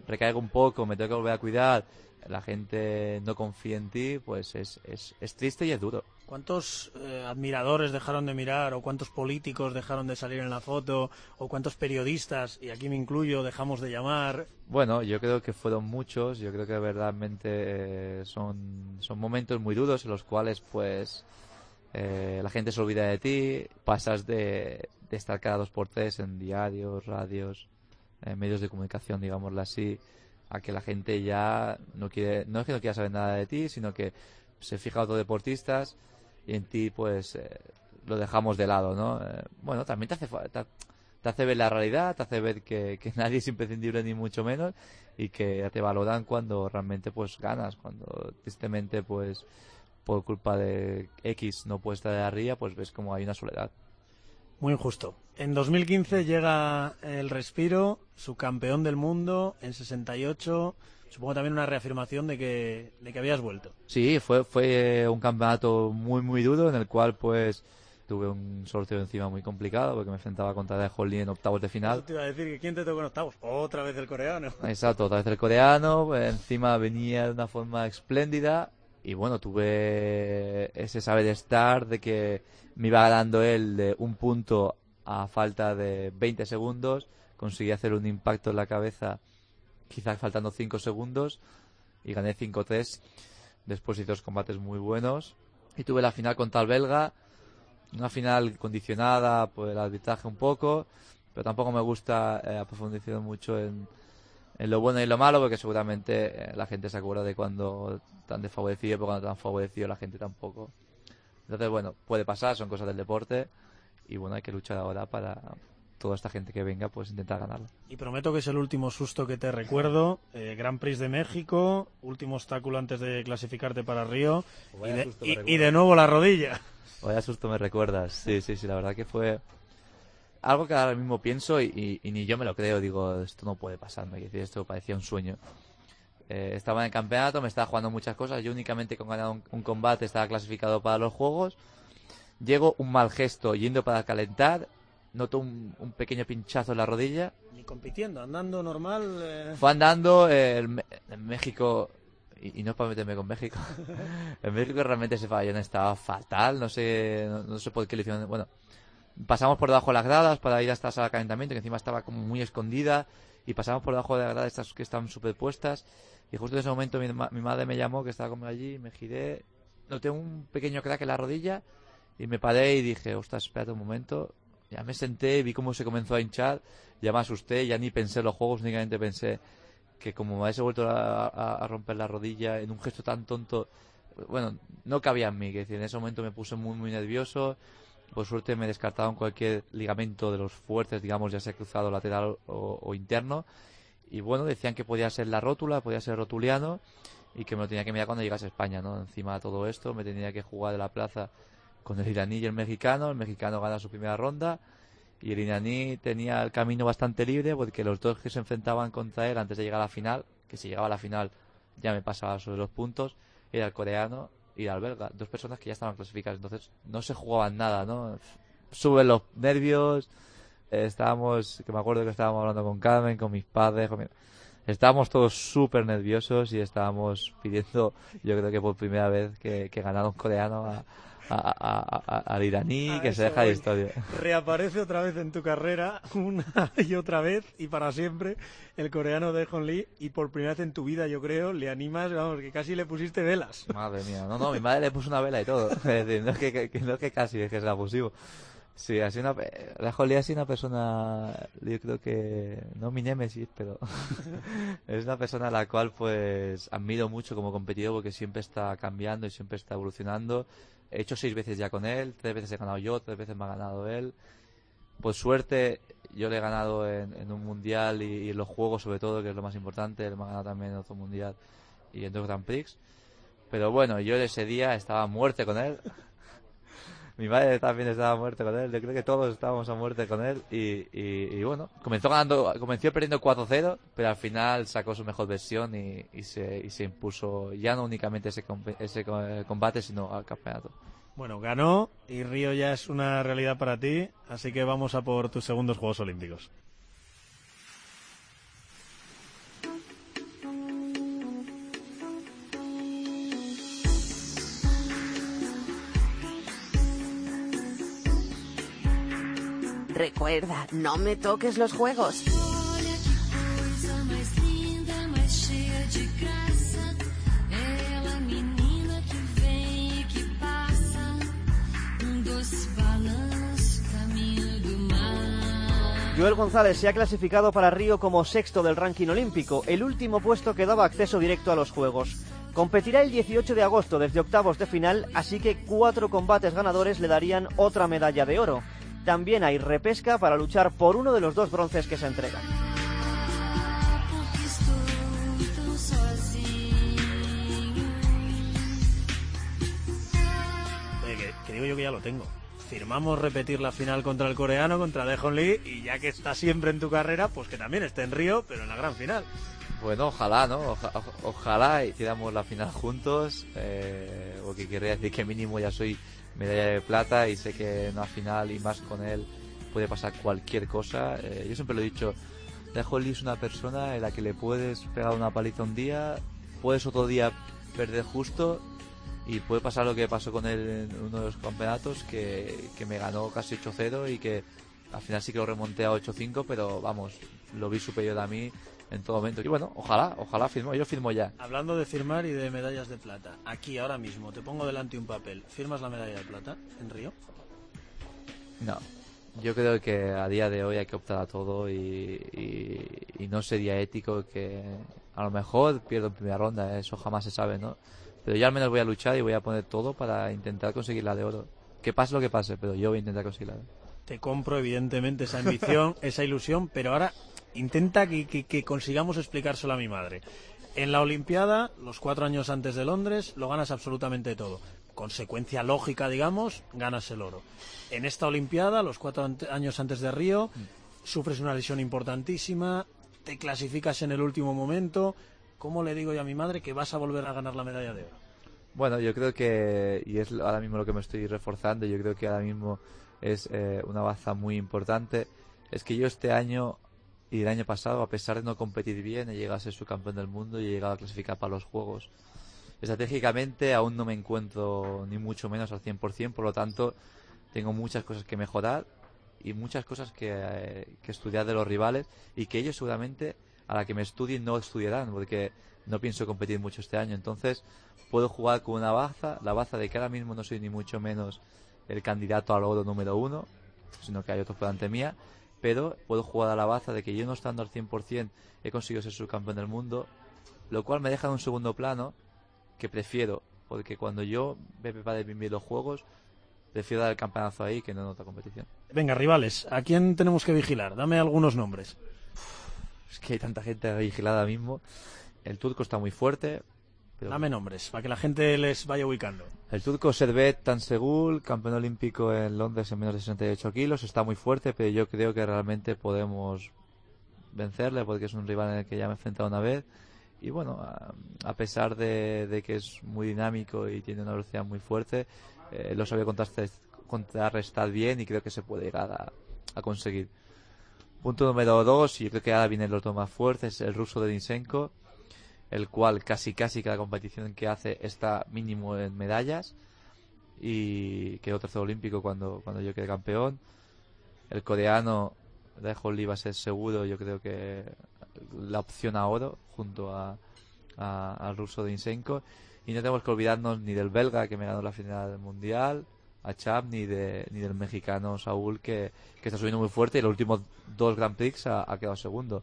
recaiga un poco, me tengo que volver a cuidar, la gente no confía en ti, pues es, es, es triste y es duro. ¿Cuántos eh, admiradores dejaron de mirar o cuántos políticos dejaron de salir en la foto o cuántos periodistas, y aquí me incluyo, dejamos de llamar? Bueno, yo creo que fueron muchos, yo creo que verdaderamente eh, son, son momentos muy duros en los cuales pues eh, la gente se olvida de ti, pasas de, de estar cada dos por tres en diarios, radios, eh, medios de comunicación, digámoslo así, a que la gente ya no quiere, no es que no quiera saber nada de ti, sino que se fija a otros deportistas y en ti pues eh, lo dejamos de lado, ¿no? Eh, bueno, también te hace, te, te hace ver la realidad, te hace ver que, <laughs> nadie es imprescindible ni mucho menos y que te valoran cuando realmente pues ganas, cuando tristemente pues por culpa de X no puedes estar de arriba, pues ves como hay una soledad. Muy injusto. En 2015 llega el Respiro, su campeón del mundo en 68. Supongo también una reafirmación de que, de que habías vuelto. Sí, fue, fue un campeonato muy, muy duro en el cual pues tuve un sorteo encima muy complicado porque me enfrentaba contra De Holly en octavos de final. Eso te iba a decir que quién te tocó en octavos. Otra vez el coreano. <laughs> Exacto, otra vez el coreano, encima venía de una forma espléndida y bueno, tuve ese saber estar de que me iba ganando él de un punto a falta de 20 segundos, conseguí hacer un impacto en la cabeza quizás faltando 5 segundos y gané 5-3. Después hice dos combates muy buenos y tuve la final contra el belga, una final condicionada por el arbitraje un poco, pero tampoco me gusta eh, profundizar mucho en, lo bueno y lo malo, porque seguramente eh, la gente se acuerda de cuando tan desfavorecido, pero cuando tan favorecido la gente tampoco. Entonces, bueno, puede pasar, son cosas del deporte, y bueno, hay que luchar ahora para toda esta gente que venga, pues intentar ganarlo. Y prometo que es el último susto que te recuerdo. Eh, Gran Prix de México, último obstáculo antes de clasificarte para Río. Y de, y- y nuevo la rodilla. Vaya susto me recuerdas. Sí, sí, sí, la verdad que fue algo que ahora mismo pienso y, y- y ni yo me lo creo. Digo, esto no puede pasarme. Decir, esto parecía un sueño. Eh, estaba en el campeonato, me estaba jugando muchas cosas. Yo únicamente con ganar un, un combate estaba clasificado para los juegos. Llego un mal gesto yendo para calentar. Noto un, un pequeño pinchazo en la rodilla. Ni compitiendo, andando normal. eh, Fue andando eh, en México, y, y no es para meterme con México, <laughs> en México realmente ese pabellón estaba fatal, no sé, no, no sé por qué le hicieron, bueno, pasamos por debajo de las gradas para ir hasta la sala de calentamiento, que encima estaba como muy escondida, y pasamos por debajo de las gradas estas que estaban superpuestas, y justo en ese momento mi, ma- mi madre me llamó, que estaba conmigo allí, me giré, noté un pequeño crack en la rodilla, y me paré y dije, ostras, espérate un momento, ya me senté, vi cómo se comenzó a hinchar, ya me asusté, ya ni pensé en los juegos, únicamente pensé que como me hubiese vuelto a, romper la rodilla en un gesto tan tonto, bueno, no cabía en mí, que en ese momento me puse muy, muy nervioso, por suerte me descartaron cualquier ligamento de los fuertes, digamos, ya sea cruzado, lateral o, o interno, y bueno, decían que podía ser la rótula, podía ser rotuliano, y que me lo tenía que mirar cuando llegase a España, ¿no? Encima de todo esto, me tenía que jugar de la plaza con el iraní y el mexicano, el mexicano gana su primera ronda, y el iraní tenía el camino bastante libre porque los dos que se enfrentaban contra él antes de llegar a la final, que si llegaba a la final ya me pasaba sobre los puntos, era el coreano y el belga, dos personas que ya estaban clasificadas, entonces no se jugaban nada, ¿no? Suben los nervios, estábamos, que me acuerdo que estábamos hablando con Carmen, con mis padres, con mi- estábamos todos súper nerviosos y estábamos pidiendo, yo creo que por primera vez que, que ganara un coreano a, a- a- a- al iraní, A que se deja de voy. historia. <laughs> Reaparece otra vez en tu carrera, una y otra vez, y para siempre, el coreano de Hon Lee, y por primera vez en tu vida, yo creo, le animas, vamos, que casi le pusiste velas. Madre mía, no, no, mi madre le puso una vela y todo. <laughs> Es decir, no es que, que- no es que casi, es que es abusivo. Sí, así una, la Jolie ha sido una persona, yo creo que, no mi némesis, pero <laughs> es una persona a la cual pues admiro mucho como competidor porque siempre está cambiando y siempre está evolucionando. He hecho seis veces ya con él, tres veces he ganado yo, tres veces me ha ganado él. Por suerte, yo le he ganado en, un mundial y, y en los juegos sobre todo, que es lo más importante. Él me ha ganado también en otro mundial y en dos Grand Prix. Pero bueno, yo ese día estaba a muerte con él. Mi madre también estaba a muerte con él. Yo creo que todos estábamos a muerte con él. Y, bueno, comenzó ganando, comenzó perdiendo 4-0, pero al final sacó su mejor versión y, se, y se impuso ya no únicamente ese, ese co- combate, sino al campeonato. Bueno, ganó, y Río ya es una realidad para ti, así que vamos a por tus segundos Juegos Olímpicos. Recuerda, no me toques los juegos. Joel González se ha clasificado para Río como sexto del ranking olímpico, el último puesto que daba acceso directo a los Juegos. Competirá el 18 de agosto desde octavos de final, así que cuatro combates ganadores le darían otra medalla de oro. También hay repesca para luchar por uno de los dos bronces que se entregan. Oye, que, que digo yo que ya lo tengo. Firmamos repetir la final contra el coreano, contra Dehon Lee, y ya que está siempre en tu carrera, pues que también esté en Río, pero en la gran final. Bueno, ojalá, ¿no? Oja- oja- ojalá hiciéramos la final juntos, eh, porque querría decir que mínimo ya soy medalla de plata y sé que en la final y más con él puede pasar cualquier cosa. Eh, yo siempre lo he dicho, Lee es una persona en la que le puedes pegar una paliza un día, puedes otro día perder justo y puede pasar lo que pasó con él en uno de los campeonatos, que, que me ganó casi 8-0 y que al final sí que lo remonté a 8-5, pero vamos, lo vi superior a mí en todo momento. Y bueno, ojalá, ojalá firmo, yo firmo ya. Hablando de firmar y de medallas de plata, aquí ahora mismo te pongo delante un papel. ¿Firmas la medalla de plata en Río? No, yo creo que a día de hoy hay que optar a todo y, y- y no sería ético que a lo mejor pierdo en primera ronda, eso jamás se sabe, ¿no? Pero yo al menos voy a luchar y voy a poner todo para intentar conseguir la de oro. Que pase lo que pase, pero yo voy a intentar conseguir la de oro. Te compro, evidentemente, esa ambición, <laughs> esa ilusión, pero ahora intenta que, que- que consigamos explicárselo a mi madre. En la Olimpiada, los cuatro años antes de Londres, lo ganas absolutamente todo. Consecuencia lógica, digamos, ganas el oro. En esta Olimpiada, los cuatro ante- años antes de Río, sufres una lesión importantísima, te clasificas en el último momento. ¿Cómo le digo yo a mi madre que vas a volver a ganar la medalla de oro? Bueno, yo creo que, y es ahora mismo lo que me estoy reforzando, yo creo que ahora mismo es eh, una baza muy importante, es que yo este año y el año pasado, a pesar de no competir bien, he llegado a ser subcampeón del mundo y he llegado a clasificar para los Juegos. Estratégicamente aún no me encuentro ni mucho menos al 100%, por lo tanto tengo muchas cosas que mejorar, y muchas cosas que, eh, que estudiar de los rivales y que ellos seguramente a la que me estudien no estudiarán porque no pienso competir mucho este año. Entonces puedo jugar con una baza, la baza de que ahora mismo no soy ni mucho menos el candidato al oro número uno, sino que hay otros por delante mía, pero puedo jugar a la baza de que yo no estando al 100% he conseguido ser subcampeón del mundo, lo cual me deja en un segundo plano que prefiero, porque cuando yo me prepare bien los juegos, prefiero dar el campanazo ahí que no en otra competición. Venga, rivales, ¿a quién tenemos que vigilar? Dame algunos nombres. Es que hay tanta gente vigilada mismo. El turco está muy fuerte. Pero- Dame nombres, para que la gente les vaya ubicando. El turco Servet Tansegul, campeón olímpico en Londres en menos de 68 kilos, está muy fuerte, pero yo creo que realmente podemos vencerle porque es un rival en el que ya me he enfrentado una vez. Y bueno, a, a pesar de, de que es muy dinámico y tiene una velocidad muy fuerte, eh, lo sabía contrastar- contrarrestar bien y creo que se puede llegar a, a conseguir. Punto número dos, y yo creo que ahora vienen los dos más fuertes, el ruso de Denisenko, el cual casi casi cada competición que hace está mínimo en medallas y quedó tercero olímpico cuando, cuando yo quedé campeón. El coreano Daeho Lee va a ser seguro, yo creo que la opción a oro junto a, a- al ruso de Insenko. Y no tenemos que olvidarnos ni del belga que me ganó la final mundial, a Chap, ni, de, ni del mexicano Saúl que, que está subiendo muy fuerte y los últimos dos Grand Prix ha, ha quedado segundo.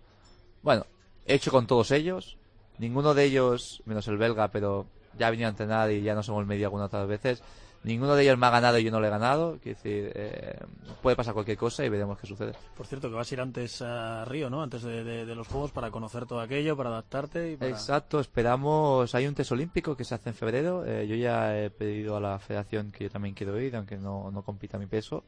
Bueno, he hecho con todos ellos. Ninguno de ellos, menos el belga, pero ya ha venido a entrenar y ya nos hemos medido algunas otras veces. Ninguno de ellos me ha ganado y yo no le he ganado. Quiero decir, eh, puede pasar cualquier cosa y veremos qué sucede. Por cierto, que vas a ir antes a Río, ¿no? Antes de, de- de los Juegos para conocer todo aquello, para adaptarte y para... Exacto, esperamos. Hay un test olímpico que se hace en febrero. eh, yo ya he pedido a la federación que yo también quiero ir, aunque no, no compita mi peso.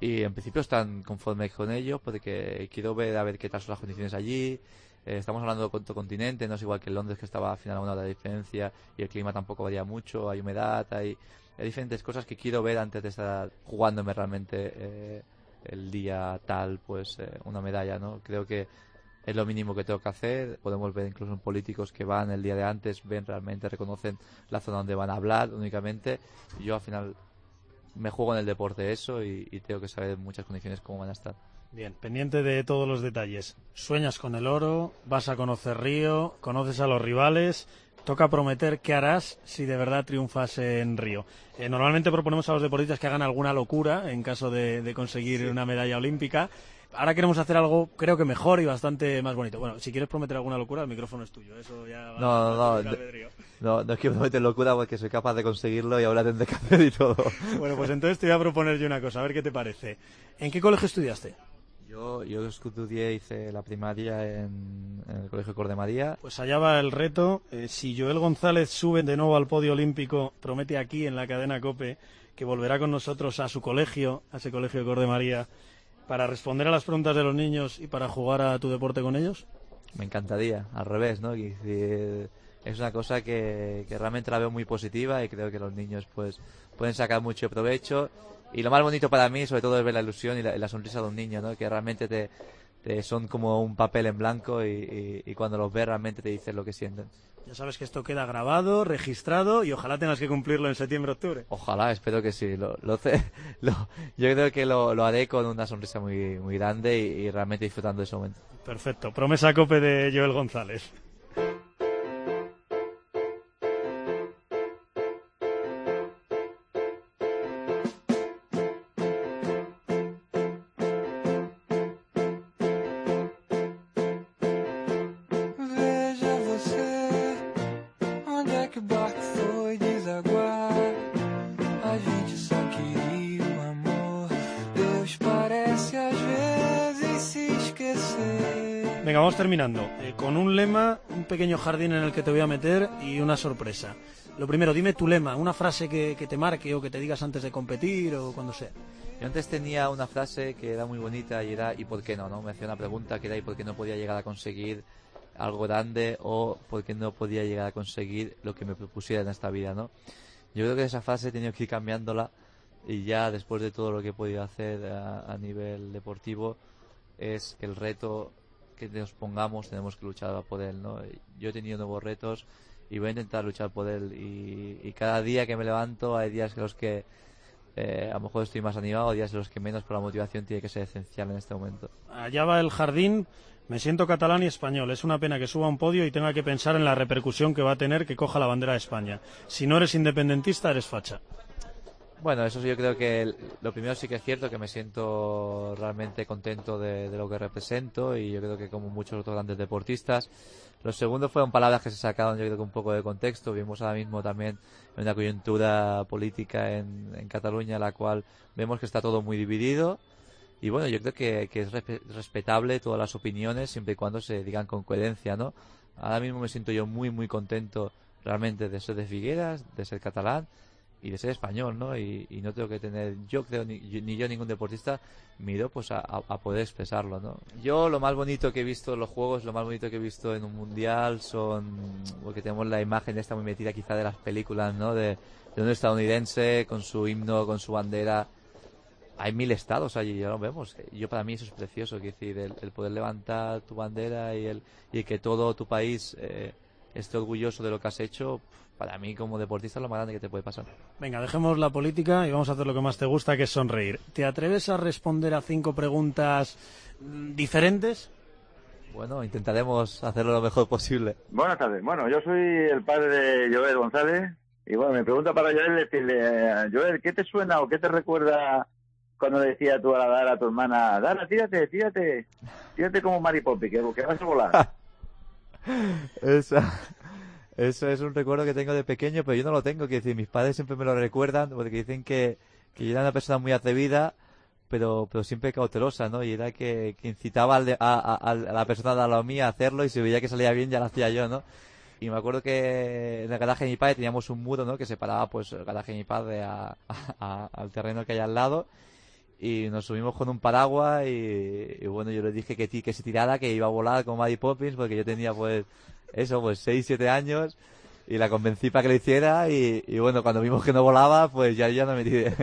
Y en principio están conformes con ello, porque quiero ver a ver qué tal son las condiciones allí. Eh, estamos hablando de otro continente, no es igual que Londres, que estaba al final a una hora de diferencia y el clima tampoco varía mucho. Hay humedad, hay, hay diferentes cosas que quiero ver antes de estar jugándome realmente eh, el día tal, pues eh, una medalla, ¿no? Creo que es lo mínimo que tengo que hacer. Podemos ver incluso en políticos que van el día de antes, ven realmente, reconocen la zona donde van a hablar únicamente. Yo al final me juego en el deporte eso y, y tengo que saber en muchas condiciones cómo van a estar. Bien, pendiente de todos los detalles. Sueñas con el oro, vas a conocer Río, conoces a los rivales. Toca prometer qué harás si de verdad triunfas en Río. Eh, normalmente proponemos a los deportistas que hagan alguna locura en caso de, de conseguir una medalla olímpica. Ahora queremos hacer algo, creo que mejor y bastante más bonito. Bueno, si quieres prometer alguna locura, el micrófono es tuyo. Eso ya va No, no, no, de-. No, no quiero meter locura porque soy capaz de conseguirlo y ahora tendré que hacer y todo. Bueno, pues entonces te voy a proponer yo una cosa, a ver qué te parece. ¿En qué colegio estudiaste? Yo, yo estudié, hice la primaria en, en el Colegio Cor de María. Pues allá va el reto. Eh, si Joel González sube de nuevo al podio olímpico, promete aquí en la cadena COPE que volverá con nosotros a su colegio, a ese colegio de Cor de María, para responder a las preguntas de los niños y para jugar a tu deporte con ellos. Me encantaría, al revés, ¿no? Decir, es una cosa que, que realmente la veo muy positiva y creo que los niños pues pueden sacar mucho provecho. Y lo más bonito para mí, sobre todo, es ver la ilusión y la, la sonrisa de un niño, ¿no? Que realmente te, te son como un papel en blanco y, y- y cuando los ves realmente te dicen lo que sienten. Ya sabes que esto queda grabado, registrado y ojalá tengas que cumplirlo en septiembre-octubre. Ojalá, espero que sí. Lo, lo, ce- <laughs> lo- yo creo que lo, lo haré con una sonrisa muy, muy grande y, y realmente disfrutando de ese momento. Perfecto. Promesa COPE de Joel González. Terminando. Eh, con un lema, un pequeño jardín en el que te voy a meter y una sorpresa. Lo primero, dime tu lema, una frase que, que te marque o que te digas antes de competir o cuando sea. Yo antes tenía una frase que era muy bonita y era ¿y por qué no? no? Me hacía una pregunta que era ¿y por qué no podía llegar a conseguir algo grande o por qué no podía llegar a conseguir lo que me propusiera en esta vida, ¿no? Yo creo que esa frase he tenido que ir cambiándola y ya después de todo lo que he podido hacer a, a nivel deportivo es que el reto que nos pongamos tenemos que luchar por él, ¿no? Yo he tenido nuevos retos y voy a intentar luchar por él y, y cada día que me levanto hay días en los que eh, a lo mejor estoy más animado, días en los que menos, pero la motivación tiene que ser esencial en este momento. Allá va el jardín. Me siento catalán y español. Es una pena que suba a un podio y tenga que pensar en la repercusión que va a tener que coja la bandera de España. Si no eres independentista, eres facha. Bueno, eso sí, yo creo que lo primero sí que es cierto que me siento realmente contento de, lo que represento y yo creo que como muchos otros grandes deportistas. Lo segundo fueron palabras que se sacaron yo creo que un poco de contexto. Vimos ahora mismo también una coyuntura política en, Cataluña la cual vemos que está todo muy dividido y bueno, yo creo que, que es respe- respetable todas las opiniones siempre y cuando se digan con coherencia, ¿no? Ahora mismo me siento yo muy, muy contento realmente de ser de Figueras, de ser catalán y de ser español, ¿no? Y, y no tengo que tener, yo creo, ni, yo- ni yo ningún deportista, miro pues a, poder expresarlo, ¿no? Yo lo más bonito que he visto en los juegos, lo más bonito que he visto en un mundial son, porque tenemos la imagen esta muy metida quizá de las películas, ¿no? De, un estadounidense con su himno, con su bandera. Hay mil estados allí, ya lo vemos. Yo para mí eso es precioso, quiero decir, el, el poder levantar tu bandera y el, y que todo tu país eh, esté orgulloso de lo que has hecho, para mí como deportista es lo más grande que te puede pasar. Venga, dejemos la política y vamos a hacer lo que más te gusta, que es sonreír. ¿Te atreves a responder a cinco preguntas mm, diferentes? Bueno, intentaremos hacerlo lo mejor posible. Buenas tardes. Bueno, yo soy el padre de Joel González. Y bueno, mi pregunta para Joel es decirle, Joel, ¿qué te suena o qué te recuerda cuando decía tú a la Dara, a tu hermana, Dara, tírate, tírate, tírate como Mary Poppy, que, que vas a volar? <laughs> Esa, eso es un recuerdo que tengo de pequeño, pero yo no lo tengo. Quiero decir, mis padres siempre me lo recuerdan porque dicen que, que yo era una persona muy atrevida, pero, pero siempre cautelosa, ¿no? Y era que, que incitaba al de- a, la persona de la mía a hacerlo y si veía que salía bien ya lo hacía yo, ¿no? Y me acuerdo que en el garaje de mi padre teníamos un muro, ¿no? Que separaba pues el garaje de mi padre al terreno que hay al lado y nos subimos con un paraguas y, bueno, yo le dije que, que se tirara, que iba a volar con Mary Poppins porque yo tenía pues eso, pues 6, 7 años y la convencí para que lo hiciera y, y bueno, cuando vimos que no volaba, pues ya, ya no me tiré.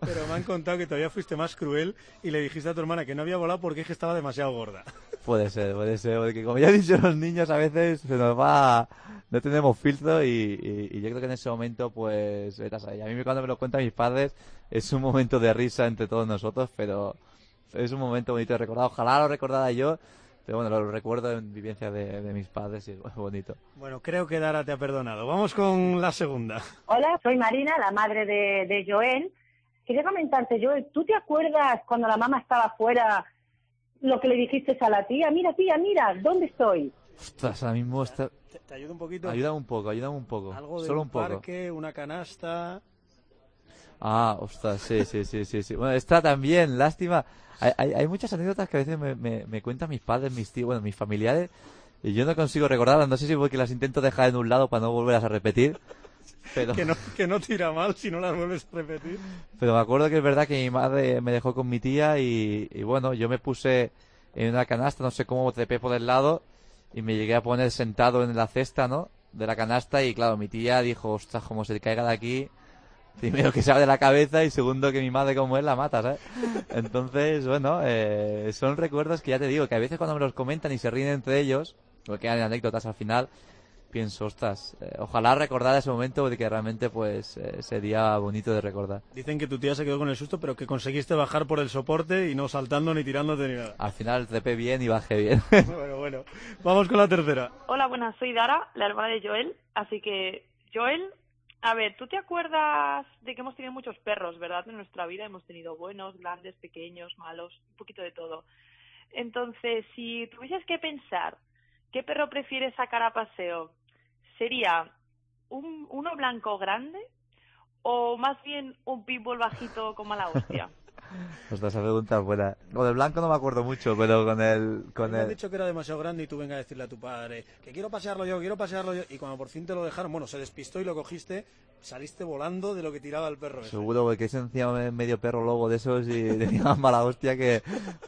Pero me han contado que todavía fuiste más cruel y le dijiste a tu hermana que no había volado porque es que estaba demasiado gorda. puede ser, puede ser, porque como ya han dicho los niños, a veces se nos va, no tenemos filtro y, y- y yo creo que en ese momento, pues, ahí. A mí cuando me lo cuentan mis padres, es un momento de risa entre todos nosotros, pero es un momento bonito de recordar. Ojalá lo recordara yo, pero bueno, lo recuerdo en vivencia de, de mis padres y es <laughs> bonito. Bueno, creo que Dara te ha perdonado. Vamos con la segunda. Hola, soy Marina, la madre de, de Joel. Quería comentarte, Joel, ¿tú te acuerdas cuando la mamá estaba fuera lo que le dijiste a la tía? Mira, tía, mira, ¿dónde estoy? Ostras, ahora mismo está... ¿Te, te ayudo un poquito? Ayúdame un poco, ayúdame un poco. Algo de Solo un, un poco. parque, una canasta... Ah, ostras, sí, sí, sí, sí, sí. Bueno, esta también, lástima. Hay, hay, hay muchas anécdotas que a veces me, me, me cuentan mis padres, mis tíos, bueno, mis familiares, y yo no consigo recordarlas. No sé si porque las intento dejar en un lado para no volverlas a repetir, pero, Que no, que no tira mal si no las vuelves a repetir. pero me acuerdo que es verdad que mi madre me dejó con mi tía y, y bueno, yo me puse en una canasta, no sé cómo trepé por el lado, y me llegué a poner sentado en la cesta, ¿no? De la canasta, y claro, mi tía dijo, ostras, como se caiga de aquí, primero que se abre la cabeza y segundo que mi madre como él la mata, ¿sabes? Entonces, bueno, eh, son recuerdos que ya te digo, que a veces cuando me los comentan y se ríen entre ellos, o quedan anécdotas al final, pienso, ostras, eh, ojalá recordar ese momento porque realmente pues eh, sería bonito de recordar. Dicen que tu tía se quedó con el susto, pero que conseguiste bajar por el soporte y no saltando ni tirándote ni nada. Al final trepé bien y bajé bien. <laughs> <laughs> bueno, bueno. Vamos con la tercera. Hola, buenas, soy Dara, la hermana de Joel. Así que, Joel, a ver, ¿tú te acuerdas de que hemos tenido muchos perros, verdad? En nuestra vida hemos tenido buenos, grandes, pequeños, malos, un poquito de todo. Entonces, si tuvieses que pensar qué perro prefieres sacar a paseo, ¿sería un, uno blanco grande o más bien un pitbull bajito con mala hostia? <laughs> Ostras, esa pregunta es buena. Con el blanco no me acuerdo mucho, pero con el... Con Me el... dicho que era demasiado grande y tú venga a decirle a tu padre que quiero pasearlo yo, quiero pasearlo yo. Y cuando por fin te lo dejaron, bueno, se despistó y lo cogiste, saliste volando de lo que tiraba el perro. ese. Seguro, porque es encima medio perro lobo de esos y <laughs> tenía más mala hostia que...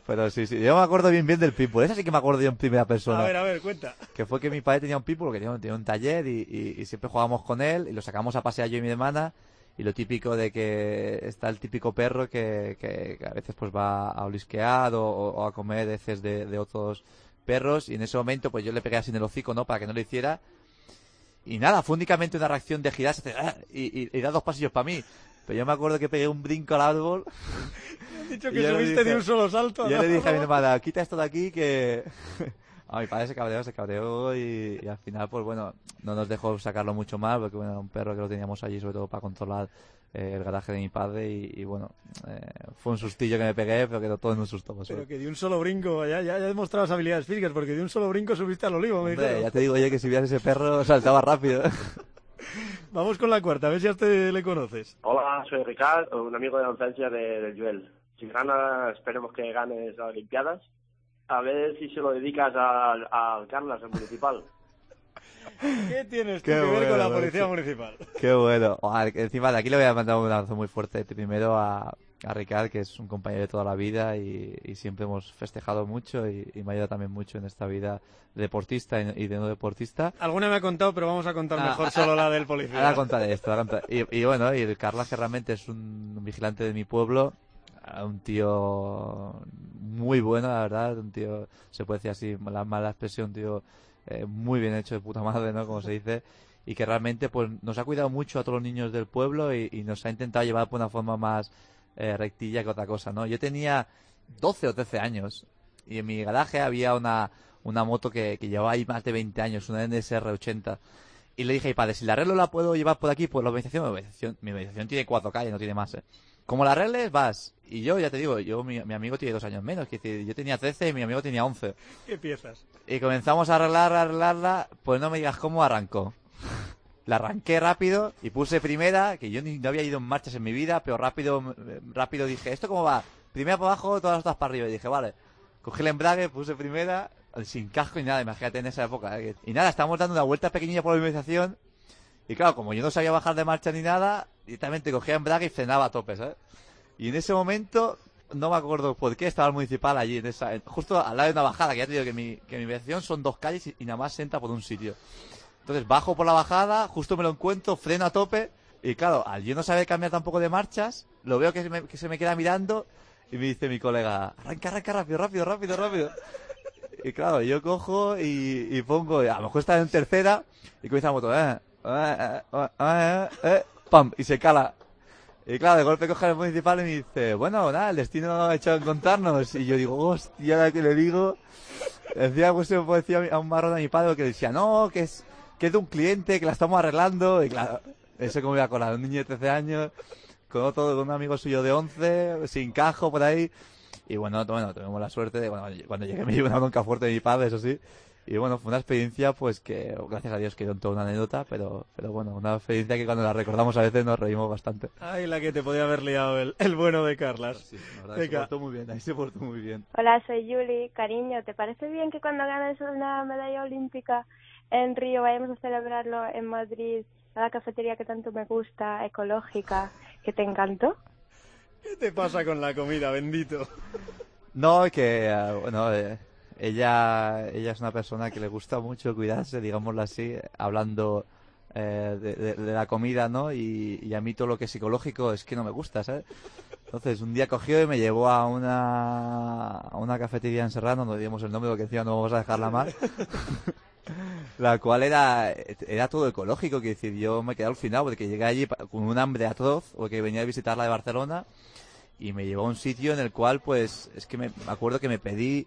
Pero sí, sí. Yo me acuerdo bien bien del pitbull. Esa sí que me acuerdo yo en primera persona. A ver, a ver, cuenta. Que fue que mi padre tenía un pitbull, que tenía, tenía un taller y, y- y siempre jugábamos con él y lo sacamos a pasear yo y mi hermana. Y lo típico de que está el típico perro que, que- que a veces pues va a olisquear o, o a comer heces de, de otros perros. Y en ese momento pues yo le pegué así en el hocico, ¿no? Para que no lo hiciera. Y nada, fue únicamente una reacción de girarse "Ah", y, y, y dar dos pasillos para mí. Pero yo me acuerdo que pegué un brinco al árbol. <laughs> Dicho que subiste de un solo salto. Yo le dije a mi hermana, quita esto de aquí que... A mi padre se cabreó, se cabreó y, y al final, pues bueno, no nos dejó sacarlo mucho más porque, bueno, era un perro que lo teníamos allí sobre todo para controlar eh, el garaje de mi padre y, y, bueno, eh, fue un sustillo que me pegué, pero quedó todo en un susto. por Pero que de un solo brinco, ya, ya, ya demostrabas habilidades físicas, porque de un solo brinco subiste al olivo, me Hombre, dijeron. ya te digo yo que si vieras ese perro <laughs> saltaba rápido. <laughs> Vamos con la cuarta, a ver si a este le conoces. Hola, soy Ricard, un amigo de la infancia de, de Joel. Si gana, esperemos que ganes las Olimpiadas. A ver si se lo dedicas al al Carlas, al municipal. <laughs> ¿Qué tienes Qué que ver con bueno, la policía municipal? Qué bueno. Que encima de aquí le voy a mandar un abrazo muy fuerte primero a, a Ricard, que es un compañero de toda la vida y, y siempre hemos festejado mucho y, y me ayuda también mucho en esta vida de deportista y, y de no deportista. Alguna me ha contado, pero vamos a contar Ah, mejor ah, solo la del policía. Ahora contaré esto. ahora contaré. Y, y bueno, y el Carlas que realmente es un vigilante de mi pueblo, un tío muy bueno, la verdad, un tío, se puede decir así, la mala expresión, un tío eh, muy bien hecho de puta madre, ¿no? Como se dice. Y que realmente pues nos ha cuidado mucho a todos los niños del pueblo y, nos ha intentado llevar por una forma más eh, rectilla que otra cosa, ¿no? Yo tenía 12 o 13 años y en mi garaje había una, una moto que, llevaba ahí más de 20 años, una NSR 80. Y le dije, "Ay, padre, si la arreglo la puedo llevar por aquí, pues la urbanización, mi urbanización tiene cuatro calles, no tiene más, ¿eh? Como la arregles, vas. Y yo, ya te digo, yo, mi, mi amigo tiene dos años menos, que decir, yo tenía 13 y mi amigo tenía 11. ¿Qué piezas? Y comenzamos a arreglar, a arreglarla, pues no me digas cómo arrancó. La arranqué rápido y puse primera, que yo ni no había ido en marchas en mi vida, pero rápido, rápido dije, ¿esto cómo va? Primera para abajo, todas las otras para arriba. Y dije, vale. Cogí el embrague, puse primera, sin casco ni nada, imagínate en esa época. ¿eh? Y nada, estábamos dando una vuelta pequeñilla por la urbanización. Y claro, como yo no sabía bajar de marcha ni nada, directamente cogía embrague y frenaba a tope, ¿sabes? Y en ese momento, no me acuerdo por qué, estaba el municipal allí, en en- justo al lado de una bajada, que ya te digo que mi, que mi son dos calles y, nada más se entra por un sitio. Entonces bajo por la bajada, justo me lo encuentro, freno a tope, y claro, al yo no saber cambiar tampoco de marchas, lo veo que se me, que se me queda mirando, y me dice mi colega, arranca, arranca rápido, rápido, rápido, rápido. Y claro, yo cojo y, y pongo, a lo mejor está en tercera, y comienza la moto, eh, pam, y se cala. Y claro, de golpe coge el municipal y me dice, bueno, nada, el destino ha hecho encontrarnos. Y yo digo, hostia, la que le digo. Decía, pues me decía a un marrón a mi padre que decía, no, que es, que es de un cliente, que la estamos arreglando. Y claro, eso como iba a colar, un niño de 13 años, con otro, con un amigo suyo de 11, sin cajo por ahí. Y bueno, bueno, tuvimos la suerte de, bueno, cuando llegué me llevé una bronca fuerte de mi padre, eso sí. Y bueno, fue una experiencia, pues que, gracias a Dios, quedó en toda una anécdota, pero, pero bueno, una experiencia que cuando la recordamos a veces nos reímos bastante. Ay, la que te podía haber liado el, el bueno de Carlas. La verdad, se Venga. portó muy bien, ahí se portó muy bien. Hola, soy Yuli. Cariño, ¿te parece bien que cuando ganes una medalla olímpica en Río vayamos a celebrarlo en Madrid a la cafetería que tanto me gusta, ecológica, que te encantó? ¿Qué te pasa con la comida, bendito? No, que, eh, bueno, eh, ella, ella es una persona que le gusta mucho cuidarse, digámoslo así, hablando eh, de, la comida, ¿no? Y, y a mí todo lo que es psicológico es que no me gusta, ¿sabes? Entonces, un día cogió y me llevó a una, a una cafetería en Serrano, no digamos el nombre porque encima no vamos a dejarla mal. <laughs> la cual era, era todo ecológico, que decir, yo me quedé al final porque llegué allí con un hambre atroz, porque venía a visitarla de Barcelona, y me llevó a un sitio en el cual, pues, es que me, acuerdo que me pedí,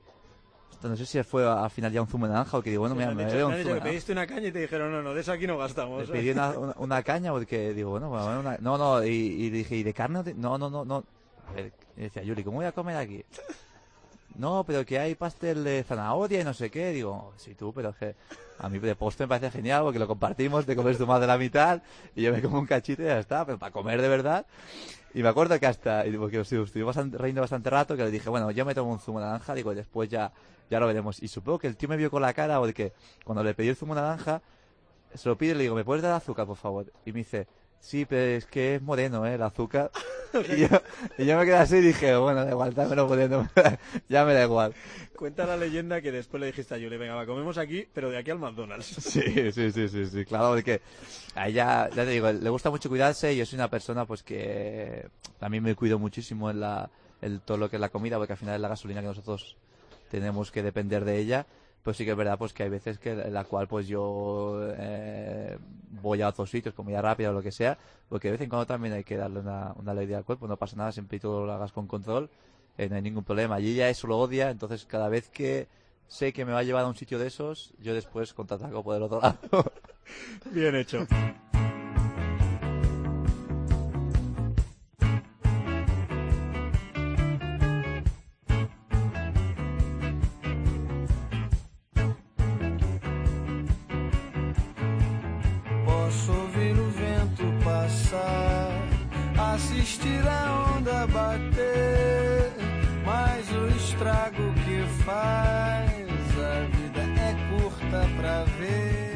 no sé si fue al final ya un zumo de naranja, o que digo, bueno, Me mira, me dicho- me un zumo pediste una caña y te dijeron, no, no, de eso aquí no gastamos. Pedí una, una, una caña porque digo, bueno, pues, bueno, una- no, no, y, y dije, ¿y de carne? no No, no, no. A ver, y decía, Yuri, ¿cómo voy a comer aquí? No, pero que hay pastel de zanahoria y no sé qué. Digo, sí, tú, pero es que a mí de postre me parece genial porque lo compartimos, te comes tú más de la mitad y yo me como un cachito y ya está, pero para comer de verdad. Y me acuerdo que hasta, y porque estuvimos riendo bastante rato, que le dije, bueno, yo me tomo un zumo de naranja, digo, después ya, ya lo veremos. Y supongo que el tío me vio con la cara porque cuando le pedí el zumo naranja, se lo pide y le digo, ¿me puedes dar azúcar, por favor? Y me dice, sí, pero es que es moreno, ¿eh? El azúcar. <laughs> y, yo, y yo me quedé así y dije, bueno, da igual, dámelo moreno. <laughs> ya me da igual. Cuenta la leyenda que después le dijiste a Yuli, venga, va, comemos aquí, pero de aquí al McDonald's. <laughs> Sí, sí, sí, sí, sí, claro, porque a ella, ya te digo, le gusta mucho cuidarse y yo soy una persona pues que también me cuido muchísimo en la, en todo lo que es la comida, porque al final es la gasolina que nosotros tenemos que depender de ella. Pues sí que es verdad pues que hay veces que la cual pues yo eh, voy a otros sitios, comida rápida o lo que sea, porque de vez en cuando también hay que darle una, una alegría al cuerpo, no pasa nada, siempre y todo lo hagas con control, eh, no hay ningún problema. Allí ya eso lo odia, entonces cada vez que sé que me va a llevar a un sitio de esos, yo después contraataco por el otro lado. <laughs> Bien hecho.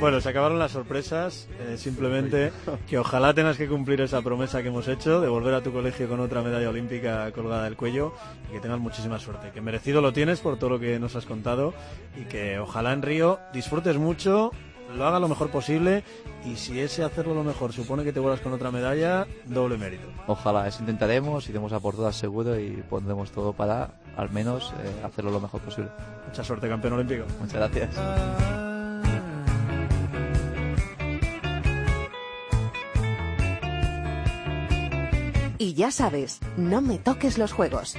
Bueno, se acabaron las sorpresas. eh, simplemente que ojalá tengas que cumplir esa promesa que hemos hecho de volver a tu colegio con otra medalla olímpica colgada del cuello y que tengas muchísima suerte. Que merecido lo tienes por todo lo que nos has contado y que ojalá en Río disfrutes mucho, lo hagas lo mejor posible y si ese hacerlo lo mejor supone que te vuelvas con otra medalla, doble mérito. Ojalá, eso intentaremos, iremos a por todas seguro y pondremos todo para al menos eh, hacerlo lo mejor posible. Mucha suerte, campeón olímpico. Muchas gracias. Y ya sabes, no me toques los juegos.